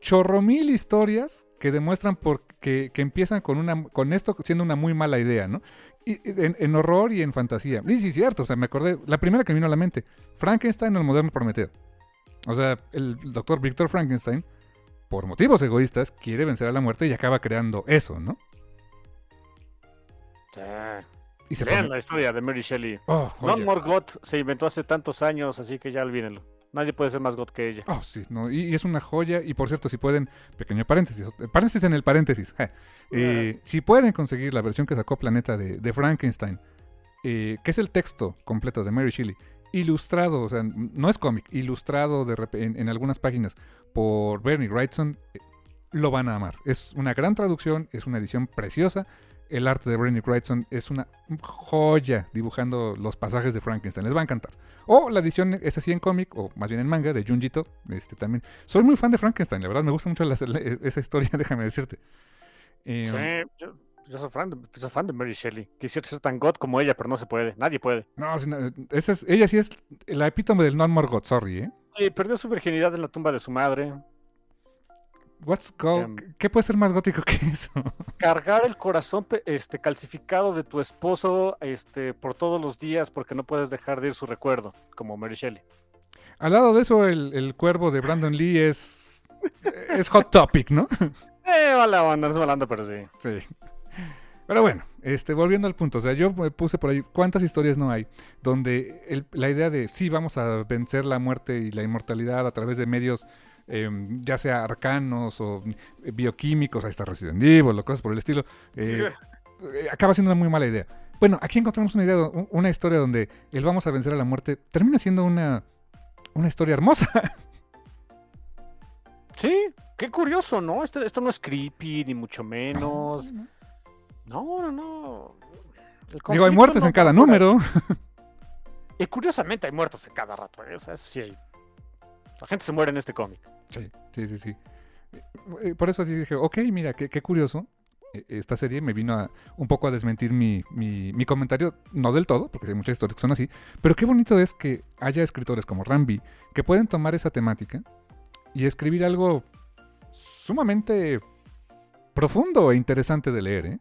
chorro mil historias que demuestran por, que, que empiezan con, una, con esto siendo una muy mala idea, ¿no? Y, en, en horror y en fantasía. Y sí, es cierto, o sea, me acordé, la primera que me vino a la mente, Frankenstein o el moderno Prometeo. O sea, el doctor Víctor Frankenstein, por motivos egoístas, quiere vencer a la muerte y acaba creando eso, ¿no? sí. Y se Lean pone- la historia de Mary Shelley. Oh. Non More God se inventó hace tantos años, así que ya olvídenlo. Nadie puede ser más God que ella. Oh, sí, no, y, y es una joya. Y por cierto, si pueden, pequeño paréntesis, paréntesis en el paréntesis. Eh, si pueden conseguir la versión que sacó Planeta de, de Frankenstein, eh, que es el texto completo de Mary Shelley, ilustrado, o sea, no es cómic, ilustrado de en, algunas páginas por Bernie Wrightson, eh, lo van a amar. Es una gran traducción, es una edición preciosa. El arte de Bernie Wrightson es una joya dibujando los pasajes de Frankenstein. Les va a encantar. O la edición es así en cómic, o más bien en manga, de Junjito. Este, también. Soy muy fan de Frankenstein, la verdad. Me gusta mucho la- esa historia, déjame decirte. Eh, Sí, yo soy, fan de, soy fan de Mary Shelley. Quisiera ser tan God como ella, pero no se puede. Nadie puede. No, esa es- ella sí es la epítome del non more God, sorry, ¿eh? Sí, perdió su virginidad en la tumba de su madre. What's go- Em. ¿Qué puede ser más gótico que eso? Cargar el corazón este, calcificado de tu esposo este, por todos los días porque no puedes dejar de ir su recuerdo, como Mary Shelley. Al lado de eso, el, el cuervo de Brandon Lee es. Es hot topic, ¿no? Eh, es mala onda, pero sí. Sí. Pero bueno, este, volviendo al punto, o sea, yo me puse por ahí, ¿cuántas historias no hay? Donde el- la idea de, sí, vamos a vencer la muerte y la inmortalidad a través de medios, eh, ya sea arcanos o eh, bioquímicos, ahí está Resident Evil o cosas por el estilo, eh, eh, acaba siendo una muy mala idea. Bueno, aquí encontramos una idea, un- una historia donde el vamos a vencer a la muerte termina siendo una, una historia hermosa. Sí, qué curioso, ¿no? Esto, esto no es creepy, ni mucho menos. No, no, no. El Digo, hay muertes no en cada número. Y curiosamente hay muertos en cada rato, ¿eh? O sea, eso sí hay. La gente se muere en este cómic. Sí, sí, sí, sí. Eh, Por eso así dije, ok, mira, qué, qué curioso. Eh, Esta serie me vino a, un poco a desmentir mi, mi- mi comentario, no del todo, porque hay muchas historias que son así, pero qué bonito es que haya escritores como Rambi que pueden tomar esa temática y escribir algo sumamente profundo e interesante de leer, ¿eh?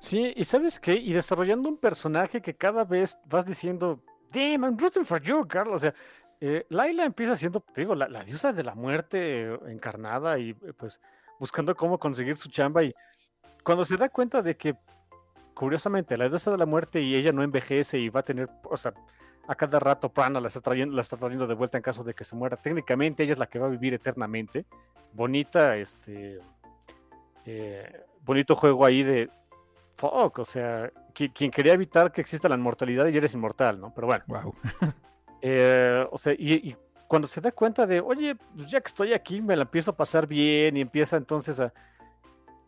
Sí, y ¿sabes qué? Y desarrollando un personaje que cada vez vas diciendo, damn, I'm rooting for you, Carlos. O sea, eh, Laila empieza siendo, te digo, la, la diosa de la muerte eh, encarnada y eh, pues buscando cómo conseguir su chamba y cuando se da cuenta de que, curiosamente, la diosa de la muerte y ella no envejece y va a tener, o sea, a cada rato Prana la está trayendo, la está trayendo de vuelta en caso de que se muera. Técnicamente ella es la que va a vivir eternamente. Bonita, este, bonito juego ahí de, fuck, o sea, qui- quien quería evitar que exista la inmortalidad y eres inmortal, ¿no? Pero bueno. Wow. Eh, o sea, y, y cuando se da cuenta de, oye, pues ya que estoy aquí, me la empiezo a pasar bien y empieza entonces a...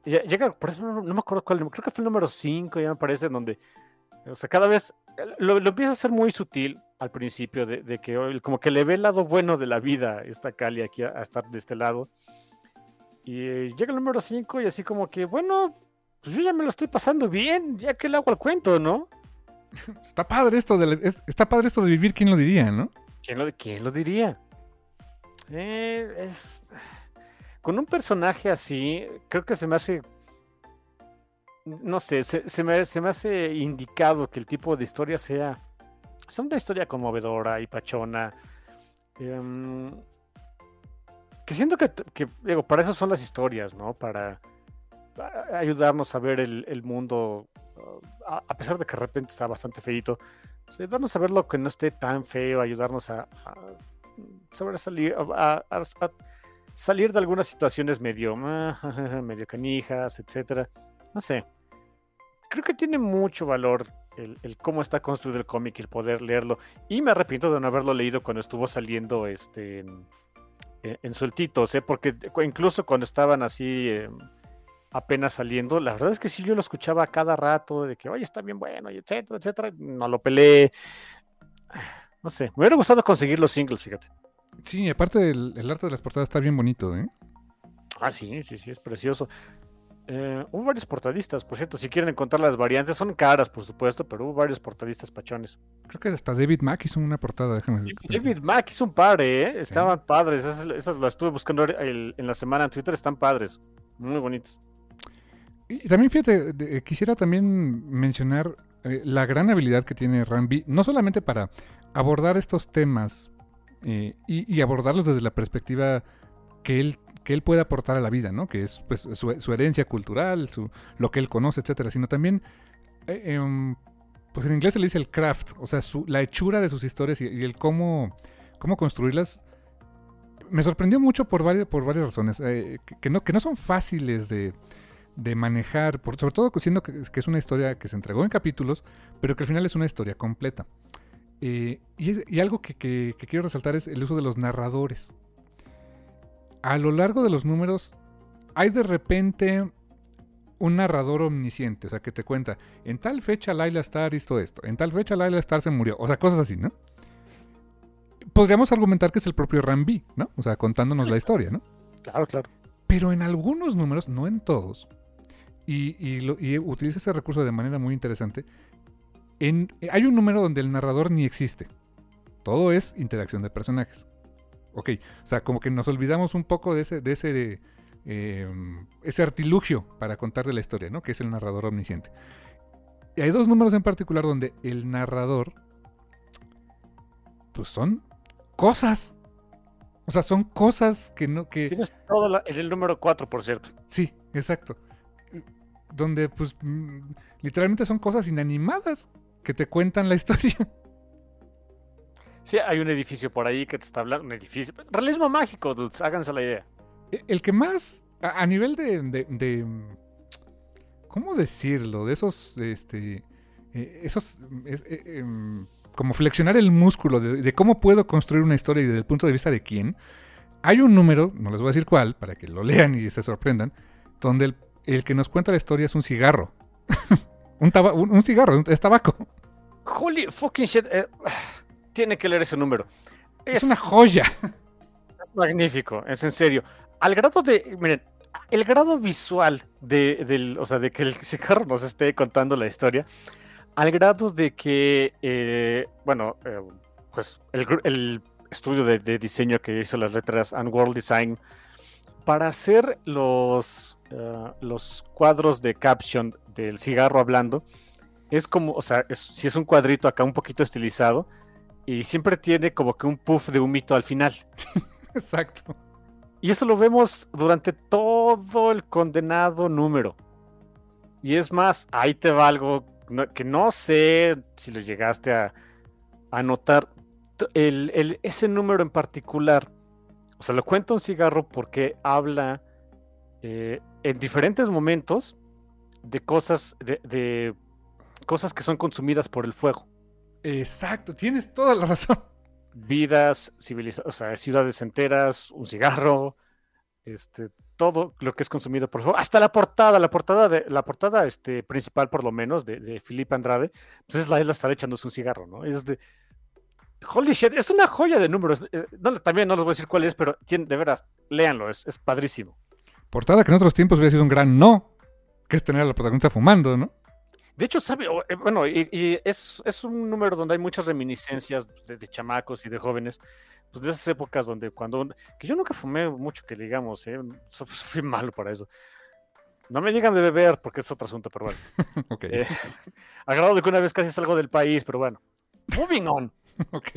Llega, por eso no, no me acuerdo cuál, creo que fue el número 5, ya me parece, donde, o sea, cada vez eh, lo, lo empieza a hacer muy sutil al principio, de, de que como que le ve el lado bueno de la vida esta Cali aquí a, a estar de este lado. Y eh, llega el número 5 y así como que, bueno, pues yo ya me lo estoy pasando bien, ya que le hago al cuento, ¿no? Está padre esto de, es- está padre esto de vivir, ¿quién lo diría, no? ¿Quién lo, quién lo diría? Eh, es... Con un personaje así, creo que se me hace... No sé, se, se me, se me hace indicado que el tipo de historia sea... sea una historia conmovedora y pachona. em, que siento que, que, digo, para eso son las historias, ¿no? Para ayudarnos a ver el, mundo, uh, a, pesar de que de repente está bastante feito, pues, ayudarnos a ver lo que no esté tan feo, ayudarnos a, a sobresalir, a, a- salir de algunas situaciones medio, ah, medio canijas, etcétera. No sé. Creo que tiene mucho valor el, cómo está construido el cómic y el poder leerlo. Y me arrepiento de no haberlo leído cuando estuvo saliendo este en, sueltitos, ¿eh? porque cu- incluso cuando estaban así eh, apenas saliendo, la verdad es que sí yo lo escuchaba a cada rato, de que, oye, está bien bueno, y etcétera, etcétera. No lo peleé. No sé, me hubiera gustado conseguir los singles, fíjate. Sí, aparte el, el arte de las portadas está bien bonito, ¿eh? Ah, sí, sí, sí, es precioso. Eh, hubo varios portadistas, por cierto, si quieren encontrar las variantes, son caras, por supuesto, pero hubo varios portadistas pachones. Creo que hasta David Mack hizo una portada, déjame. David Mack hizo un par, ¿eh? Estaban padres, esas, esas las estuve buscando el- en la semana en Twitter, están padres, muy bonitos. Y también, fíjate, eh, quisiera también mencionar eh, la gran habilidad que tiene Rambi, no solamente para abordar estos temas eh, y, abordarlos desde la perspectiva que él, que él puede aportar a la vida, ¿no? Que es pues, su, su herencia cultural, su, lo que él conoce, etcétera, sino también, em, pues en inglés se le dice el craft, o sea, su- la hechura de sus historias y, el cómo, cómo construirlas. Me sorprendió mucho por varias, por varias razones, que no, que no son fáciles de, de manejar, por, sobre todo siendo que, que es una historia que se entregó en capítulos, pero que al final es una historia completa. Eh, y, es- y algo que, que- que quiero resaltar es el uso de los narradores. A lo largo de los números hay de repente un narrador omnisciente, o sea, que te cuenta, en tal fecha Laila Star hizo esto, en tal fecha Laila Star se murió, o sea, cosas así, ¿no? Podríamos argumentar que es el propio Rambi, ¿no? O sea, contándonos la historia, ¿no? Claro, claro. Pero en algunos números, no en todos, y, y lo- y utiliza ese recurso de manera muy interesante, en, hay un número donde el narrador ni existe. Todo es interacción de personajes. Ok, o sea, como que nos olvidamos un poco de ese, de ese, eh, ese artilugio para contar de la historia, ¿no? Que es el narrador omnisciente. Y hay dos números en particular donde el narrador, pues son cosas. O sea, son cosas que no, que, Tienes todo la- en el número 4, por cierto. Sí, exacto. Donde, pues, mm, literalmente son cosas inanimadas que te cuentan la historia. Sí, hay un edificio por ahí que te está hablando, un edificio. Realismo mágico, dudes, háganse la idea. E- El que más, a, nivel de, de- de, mm, ¿Cómo decirlo? De esos, este... eh, esos... es- eh, em, como flexionar el músculo de, de cómo puedo construir una historia y desde el punto de vista de quién. Hay un número, no les voy a decir cuál, para que lo lean y se sorprendan, donde el, el que nos cuenta la historia es un cigarro. un, un, un cigarro, un- es tabaco. Holy fucking shit. eh, tiene que leer ese número. Es una joya. Es magnífico, es en serio. Al grado de, miren, el grado visual de, del, o sea, de que el cigarro nos esté contando la historia, al grado de que, eh, bueno, eh, pues el, el estudio de, de diseño que hizo las letras and World Design para hacer los, eh, los cuadros de caption del cigarro hablando, es como, o sea, es- si es un cuadrito acá un poquito estilizado, y siempre tiene como que un puff de humito al final. Exacto. Y eso lo vemos durante todo el condenado número. Y es más, ahí te va algo que no sé si lo llegaste a, a notar. El, el- ese número en particular, o sea, lo cuenta un cigarro porque habla eh, en diferentes momentos de cosas, de, de cosas que son consumidas por el fuego. Exacto, tienes toda la razón. vidas, civiliza- o sea, ciudades enteras, un cigarro, este, todo lo que es consumido por fuego, hasta la portada, la portada de la portada este, principal por lo menos de, de Felipe Andrade, pues es la él estar echándose un cigarro, ¿no? Es de holy shit, es una joya de números. eh, no, también no les voy a decir cuál es, pero tiene- de veras, léanlo, es, es padrísimo. Portada que en otros tiempos hubiera sido un gran no, que es tener a la protagonista fumando, ¿no? De hecho, sabe, eh, bueno, y, y es, es un número donde hay muchas reminiscencias de, de chamacos y de jóvenes, pues de esas épocas donde cuando, que yo nunca fumé mucho que digamos, ¿eh? Fui malo para eso. No me digan de beber porque es otro asunto, pero bueno. ok, Eh, a grado de que una vez casi salgo del país, pero bueno. Moving on. ok.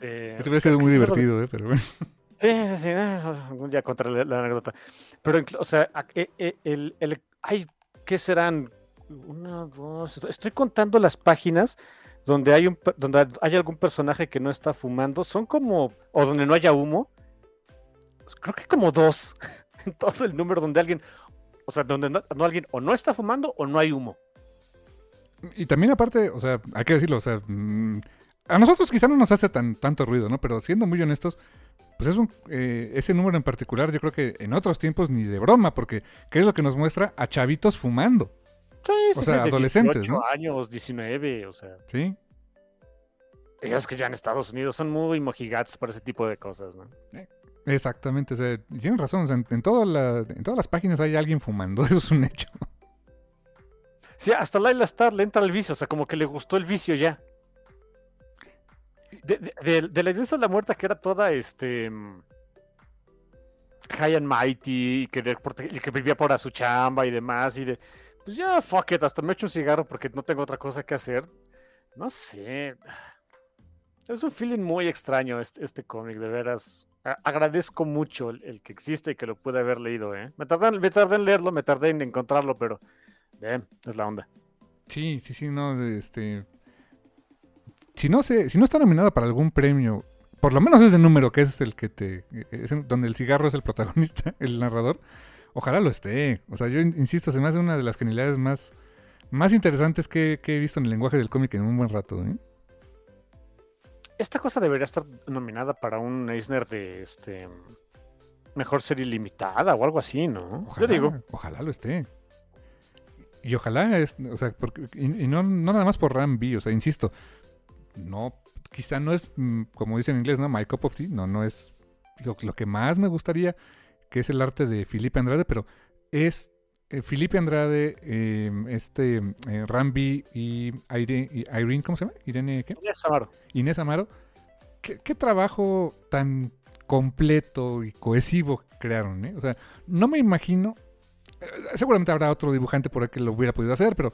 Eh, Eso hubiera sido muy divertido, ¿eh? Pero bueno. Sí, sí, sí. Algún día contaré la, anécdota. Pero, o sea, eh, eh, el, el- hay, ¿qué serán? Una, dos. est- Estoy contando las páginas donde hay, un, donde hay algún personaje que no está fumando. Son como, o donde no haya humo. Creo que como dos en todo el número donde alguien, o sea, donde no, no alguien o no está fumando o no hay humo. Y también aparte, o sea, hay que decirlo, o sea, mm, a nosotros quizá no nos hace tan tanto ruido, ¿no? Pero siendo muy honestos, pues es un, eh, ese número en particular, yo creo que en otros tiempos ni de broma, porque ¿qué es lo que nos muestra? A chavitos fumando, Sí, O sea, sí, adolescentes, 18 ¿no? años, 19, o sea. ¿sí? Ellos que ya en Estados Unidos son muy mojigatos para ese tipo de cosas, ¿no? Exactamente, o sea, y tienen razón, o sea, en, en toda la- en todas las páginas hay alguien fumando, eso es un hecho. Hasta Laila Star le entra el vicio, o sea, como que le gustó el vicio ya. De, la iglesia de la muerta que era toda este mm, high and mighty y, que vivía por a su chamba y demás y de pues ya fuck it, hasta me echo un cigarro porque no tengo otra cosa que hacer. No sé. Es un feeling muy extraño este, este cómic, de veras. Agradezco mucho el, que existe y que lo pude haber leído, ¿eh? Me tardé, me tardé en leerlo, me tardé en encontrarlo, pero damn, es la onda. Sí, sí, sí, no, este... Si no, se, si no está nominada para algún premio, por lo menos ese número que es el que te... es donde el cigarro es el protagonista, el narrador, ojalá lo esté. O sea, yo in- insisto, se me hace una de las genialidades más, más interesantes que, que he visto en el lenguaje del cómic en un buen rato. ¿eh? Esta cosa debería estar nominada para un Eisner de este mejor serie limitada o algo así, ¿no? Ojalá, Yo digo, ojalá lo esté. Y ojalá, es, o sea, porque, y, y no, no nada más por Ram B, o sea, insisto, no, quizá no es, mm, como dicen en inglés, ¿no? My cup of tea, no, no es lo, lo que más me gustaría, que es el arte de Felipe Andrade, pero es eh, Felipe Andrade, eh, este eh, Ram B y Irene, y Irene, ¿cómo se llama? Irene, ¿qué? Inés Amaro. Inés Amaro, ¿qué, qué trabajo tan completo y cohesivo crearon, ¿eh? O sea, no me imagino, seguramente habrá otro dibujante por ahí que lo hubiera podido hacer, pero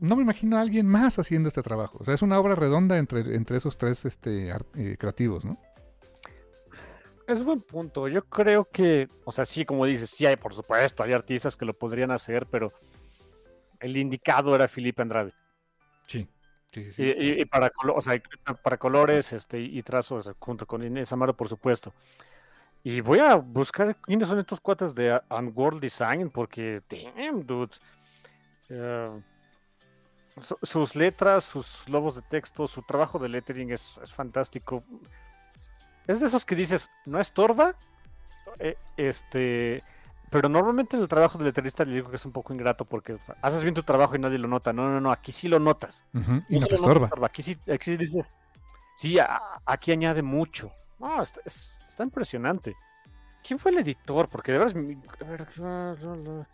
no me imagino a alguien más haciendo este trabajo. O sea, es una obra redonda entre, entre esos tres este, eh, creativos, ¿no? Es buen punto. Yo creo que, o sea, sí, como dices, sí hay, por supuesto, hay artistas que lo podrían hacer, pero el indicado era Felipe Andrade. Sí. Sí, Y, y- y para, o sea, para colores este, y trazos, junto con Inés Amaro, por supuesto. Y voy a buscar quiénes son estos cuates de Unworld Design, porque, damn, dudes. Eh, su- sus letras, sus lobos de texto, su trabajo de lettering es, es fantástico. Es de esos que dices, no estorba, eh, este, pero normalmente en el trabajo de letterista le digo que es un poco ingrato porque o sea, haces bien tu trabajo y nadie lo nota. No, no, no, aquí sí lo notas. Y No no te solo estorba. Aquí sí, aquí sí dices, sí, a- aquí añade mucho. No, está, es- está impresionante. ¿Quién fue el editor? Porque de verdad es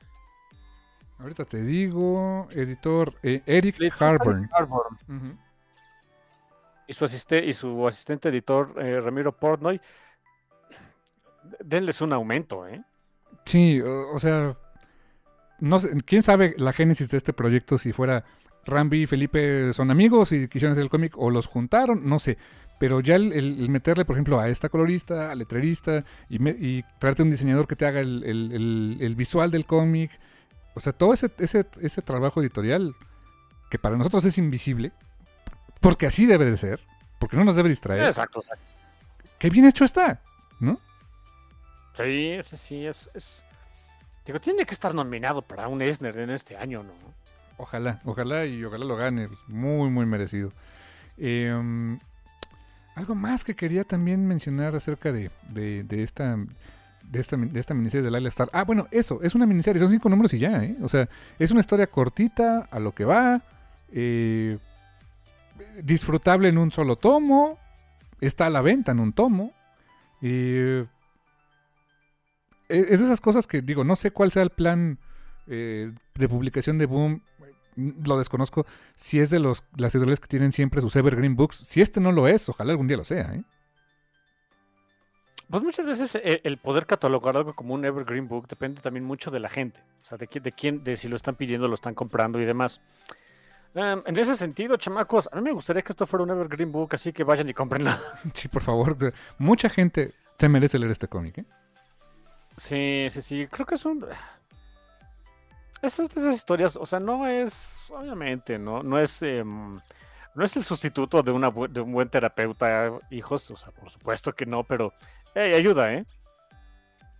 Ahorita te digo, editor eh, Eric Eric Harburn. Harburn. Ujú. Y su, asiste, y su asistente editor, eh, Ramiro Portnoy. Denles un aumento, ¿eh? Sí, o, o sea, no sé, quién sabe la génesis de este proyecto si fuera Rambi y Felipe son amigos y quisieron hacer el cómic o los juntaron, no sé. Pero ya el, meterle, por ejemplo, a esta colorista, al letrerista y, me- y traerte un diseñador que te haga el, el- visual del cómic. O sea, todo ese, ese, ese trabajo editorial que para nosotros es invisible, porque así debe de ser, porque no nos debe distraer. Exacto, exacto. Qué bien hecho está, ¿no? Sí, sí, sí, es, es- Digo, tiene que estar nominado para un Eisner en este año, ¿no? Ojalá, ojalá y ojalá lo gane. pues, Muy, muy merecido. Eh, algo más que quería también mencionar acerca de, de, de esta de esta, de esta miniserie de Laila Star. Ah, bueno, eso, es una miniserie, son cinco números y ya, ¿eh? O sea, es una historia cortita, a lo que va, eh, disfrutable en un solo tomo, está a la venta en un tomo. eh, es esas cosas que digo, no sé cuál sea el plan eh, de publicación de Boom, lo desconozco, si es de los las editoriales que tienen siempre sus Evergreen Books. Si este no lo es, ojalá algún día lo sea, ¿eh? Pues muchas veces el, el poder catalogar algo como un Evergreen Book depende también mucho de la gente. O sea, de, de quién, de si lo están pidiendo, lo están comprando y demás. Em, en ese sentido, chamacos, a mí me gustaría que esto fuera un Evergreen Book, así que vayan y cómprenlo. Sí, por favor. Mucha gente se merece leer este cómic, ¿eh? Sí, sí, sí. Creo que es un. Esas esas historias, o sea, no es. Obviamente, ¿no? No es. em, no es el sustituto de, una, bu- de un buen terapeuta, hijos. O sea, por supuesto que no, pero. hey, ayuda, ¿eh?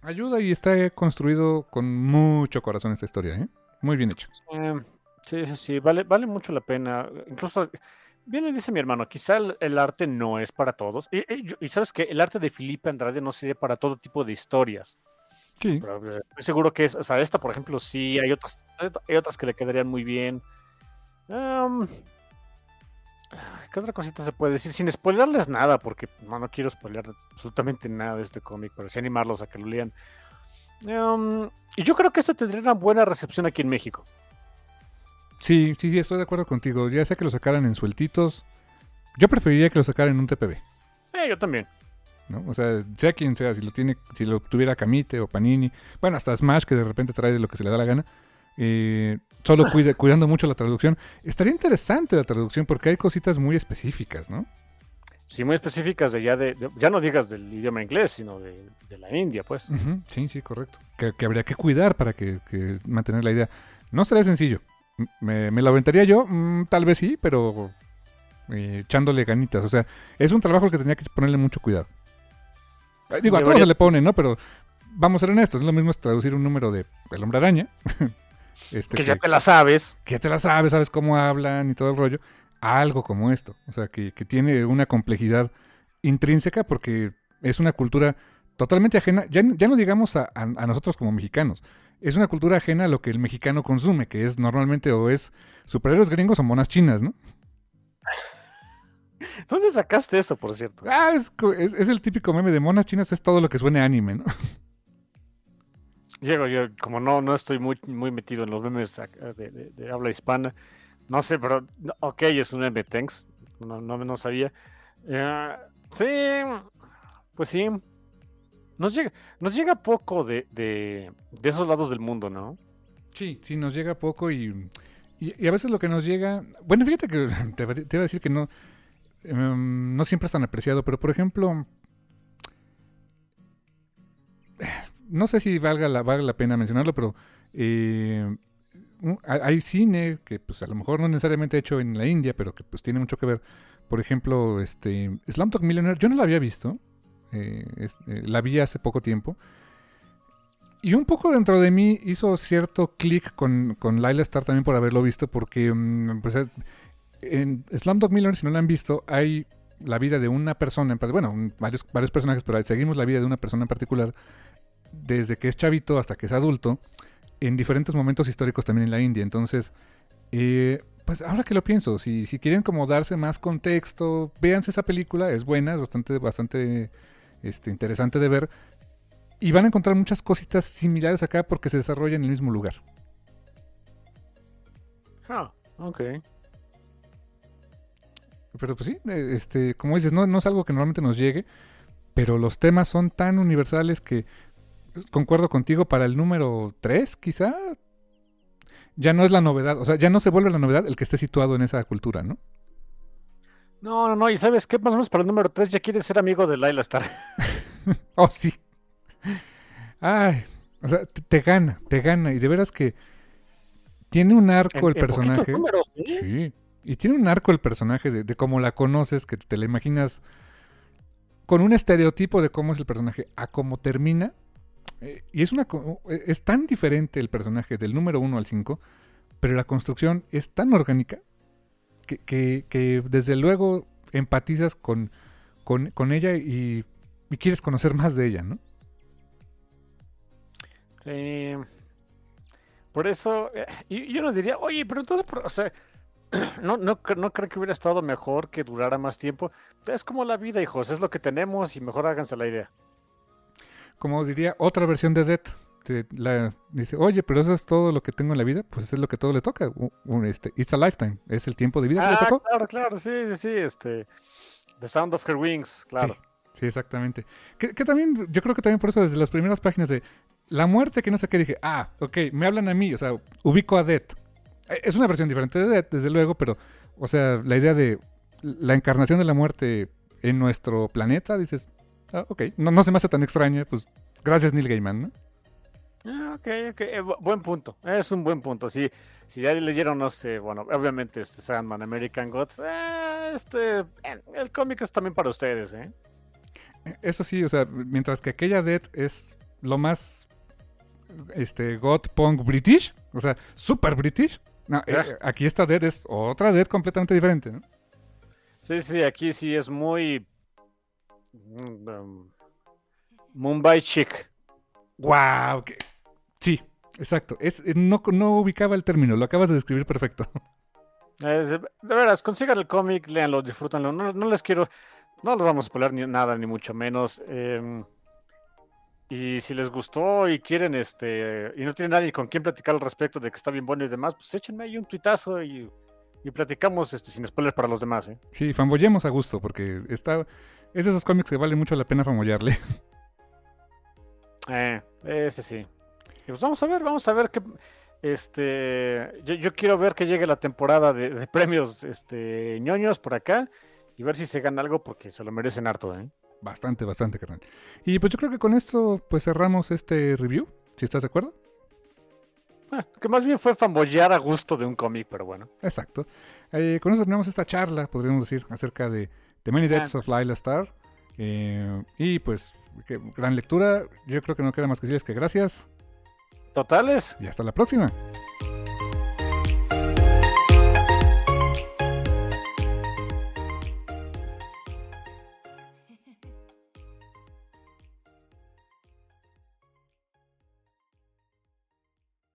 Ayuda y está construido con mucho corazón esta historia, ¿eh? Muy bien hecho. Sí, sí, sí. Vale, vale mucho la pena. Incluso. Bien le dice mi hermano, quizá el, el arte no es para todos. Y, y yo- y sabes que el arte de Felipe Andrade no sería para todo tipo de historias. Sí. Pero, eh, estoy seguro que es, o sea, esta, por ejemplo, sí, hay otras, hay ot- hay otras que le quedarían muy bien. ¿Qué otra cosita se puede decir? Sin spoilerles nada, porque no, no quiero spoiler absolutamente nada de este cómic, pero sí animarlos a que lo lean. Y yo creo que este tendría una buena recepción aquí en México. Sí, sí, sí, estoy de acuerdo contigo. Ya sea que lo sacaran en sueltitos. Yo preferiría que lo sacaran en un TPB, Eh, yo también. ¿No? O sea, sea quien sea, si lo tiene, si lo tuviera Camite o Panini, bueno, hasta Smash que de repente trae de lo que se le da la gana. eh, solo cuidando mucho la traducción. Estaría interesante la traducción porque hay cositas muy específicas, ¿no? Sí, muy específicas de ya de, de- ya no digas del idioma inglés, sino de, de la India, pues. Sí, sí, correcto. Que, que habría que cuidar para que, que mantener la idea. No sería sencillo. ¿Me, me lo aventaría yo? Mm, tal vez sí, pero eh, echándole ganitas. O sea, es un trabajo al que tenía que ponerle mucho cuidado. Eh, Digo, a todos se le pone, ¿no? Pero vamos a ser honestos. Es lo mismo es traducir un número de El Hombre Araña. este, Que ya te la sabes. que ya te la sabes, sabes cómo hablan y todo el rollo, a algo como esto. O sea, que, que tiene una complejidad intrínseca porque es una cultura totalmente ajena, ya, ya no digamos a, a- a nosotros como mexicanos, es una cultura ajena a lo que el mexicano consume, que es normalmente o es superhéroes gringos o monas chinas, ¿no? ¿Dónde sacaste esto, por cierto? Ah, es, co- es, es el típico meme de monas chinas, es todo lo que suene anime, ¿no? Diego, yo como no, no estoy muy, muy metido en los memes ac- de, de- de habla hispana, no sé, pero ok, es un meme, thanks, no, no, no sabía. Eh, sí, pues sí, nos llega, nos llega poco de, de, de esos lados del mundo, ¿no? Sí, sí, nos llega poco y, y, y a veces lo que nos llega... Bueno, fíjate que te, te iba a decir que no, em, no siempre es tan apreciado, pero por ejemplo, no sé si valga la, valga la pena mencionarlo, pero eh, hay cine que pues a lo mejor no necesariamente hecho en la India, pero que pues tiene mucho que ver. Por ejemplo, este Slumdog Millionaire, yo no la había visto, eh, eh, la vi hace poco tiempo. Y un poco dentro de mí hizo cierto clic con, con Laila Star también por haberlo visto, porque mm, pues, es- en Slumdog Millionaire, si no la han visto, hay la vida de una persona, en bueno, varios, personajes, pero seguimos la vida de una persona en particular, desde que es chavito hasta que es adulto, en diferentes momentos históricos también en la India. Entonces, eh, pues ahora que lo pienso, si, si quieren como darse más contexto, véanse esa película, es buena, es bastante, bastante este, interesante de ver. Y van a encontrar muchas cositas similares acá porque se desarrolla en el mismo lugar. Ah, ok. Pero pues sí, eh, este, como dices, no, no es algo que normalmente nos llegue, pero los temas son tan universales que pues, concuerdo contigo para el número 3, quizá. ya no es la novedad, o sea, ya no se vuelve la novedad el que esté situado en esa cultura, ¿no? No, no, no, y ¿sabes qué? Más o menos para el número 3 ya quieres ser amigo de Laila Star. Oh, sí. Ay, o sea, te, te gana, te gana. Y de veras que tiene un arco el En- en poquitos personaje. números, ¿sí? Sí. Y tiene un arco el personaje de, cómo la conoces, que te la imaginas con un estereotipo de cómo es el personaje a cómo termina. Eh, y es, una, co- es tan diferente el personaje del número 1 al 5, pero la construcción es tan orgánica que, que- desde luego empatizas con, con, ella y, y quieres conocer más de ella, ¿no? Sí. Por eso, eh, y yo no diría, oye, pero entonces, o sea, no, no, no creo que hubiera estado mejor que durara más tiempo. Es como la vida, hijos, es lo que tenemos y mejor háganse la idea. Como diría otra versión de Death. la- dice, oye, pero eso es todo lo que tengo en la vida, pues es lo que todo le toca. un, este, it's a lifetime, es el tiempo de vida que le Ah, tocó. claro, claro, sí, sí, sí, este, The Sound of Her Wings, claro. Sí, sí, exactamente. Que, que también, yo creo que también por eso desde las primeras páginas de la muerte que no sé qué dije, ah, ok, me hablan a mí, o sea, ubico a Death. Eh, Es una versión diferente de Death, desde luego, pero, o sea, la idea de la encarnación de la muerte en nuestro planeta, dices, ah, ok, no, no se me hace tan extraña, pues gracias Neil Gaiman, ¿no? Ah, ok, ok, eh, bu- buen punto, es un buen punto, sí. Si ya leyeron, no sé, bueno, obviamente este Sandman, American Gods, eh, este, eh, el cómic es también para ustedes, ¿eh? Eso sí, o sea, mientras que aquella Death es lo más este goth punk british, o sea, super british. No, eh, Ah. aquí esta Death es otra Death completamente diferente, ¿no? Sí, sí, aquí sí es muy... mm, um, Mumbai chic. Wow, sí, exacto. Es, eh, no, no ubicaba el término, lo acabas de describir perfecto. Es- de veras, consigan el cómic, léanlo, disfrútenlo. No, no les quiero, no les vamos a spoiler ni nada, ni mucho menos. em, y si les gustó y quieren, este, y no tienen nadie con quien platicar al respecto de que está bien bueno y demás, pues échenme ahí un tuitazo y, y platicamos este, sin spoilers para los demás, ¿eh? Sí, fanboyemos a gusto, porque está, es de esos cómics que vale mucho la pena fanboyarle. Eh, ese sí. Y pues vamos a ver, vamos a ver qué. Este, yo, yo quiero ver que llegue la temporada de, de premios este, ñoños por acá y ver si se gana algo porque se lo merecen harto, ¿eh? Bastante, bastante, carnal. Y pues yo creo que con esto pues cerramos este review, si estás de acuerdo. Ah, que más bien fue fanboyear a gusto de un cómic, pero bueno. Exacto. Eh, con eso terminamos esta charla, podríamos decir, acerca de The Many Deaths of Lila Star. Eh, y pues, qué gran lectura. Yo creo que no queda más que decirles que gracias Totales. y hasta la próxima.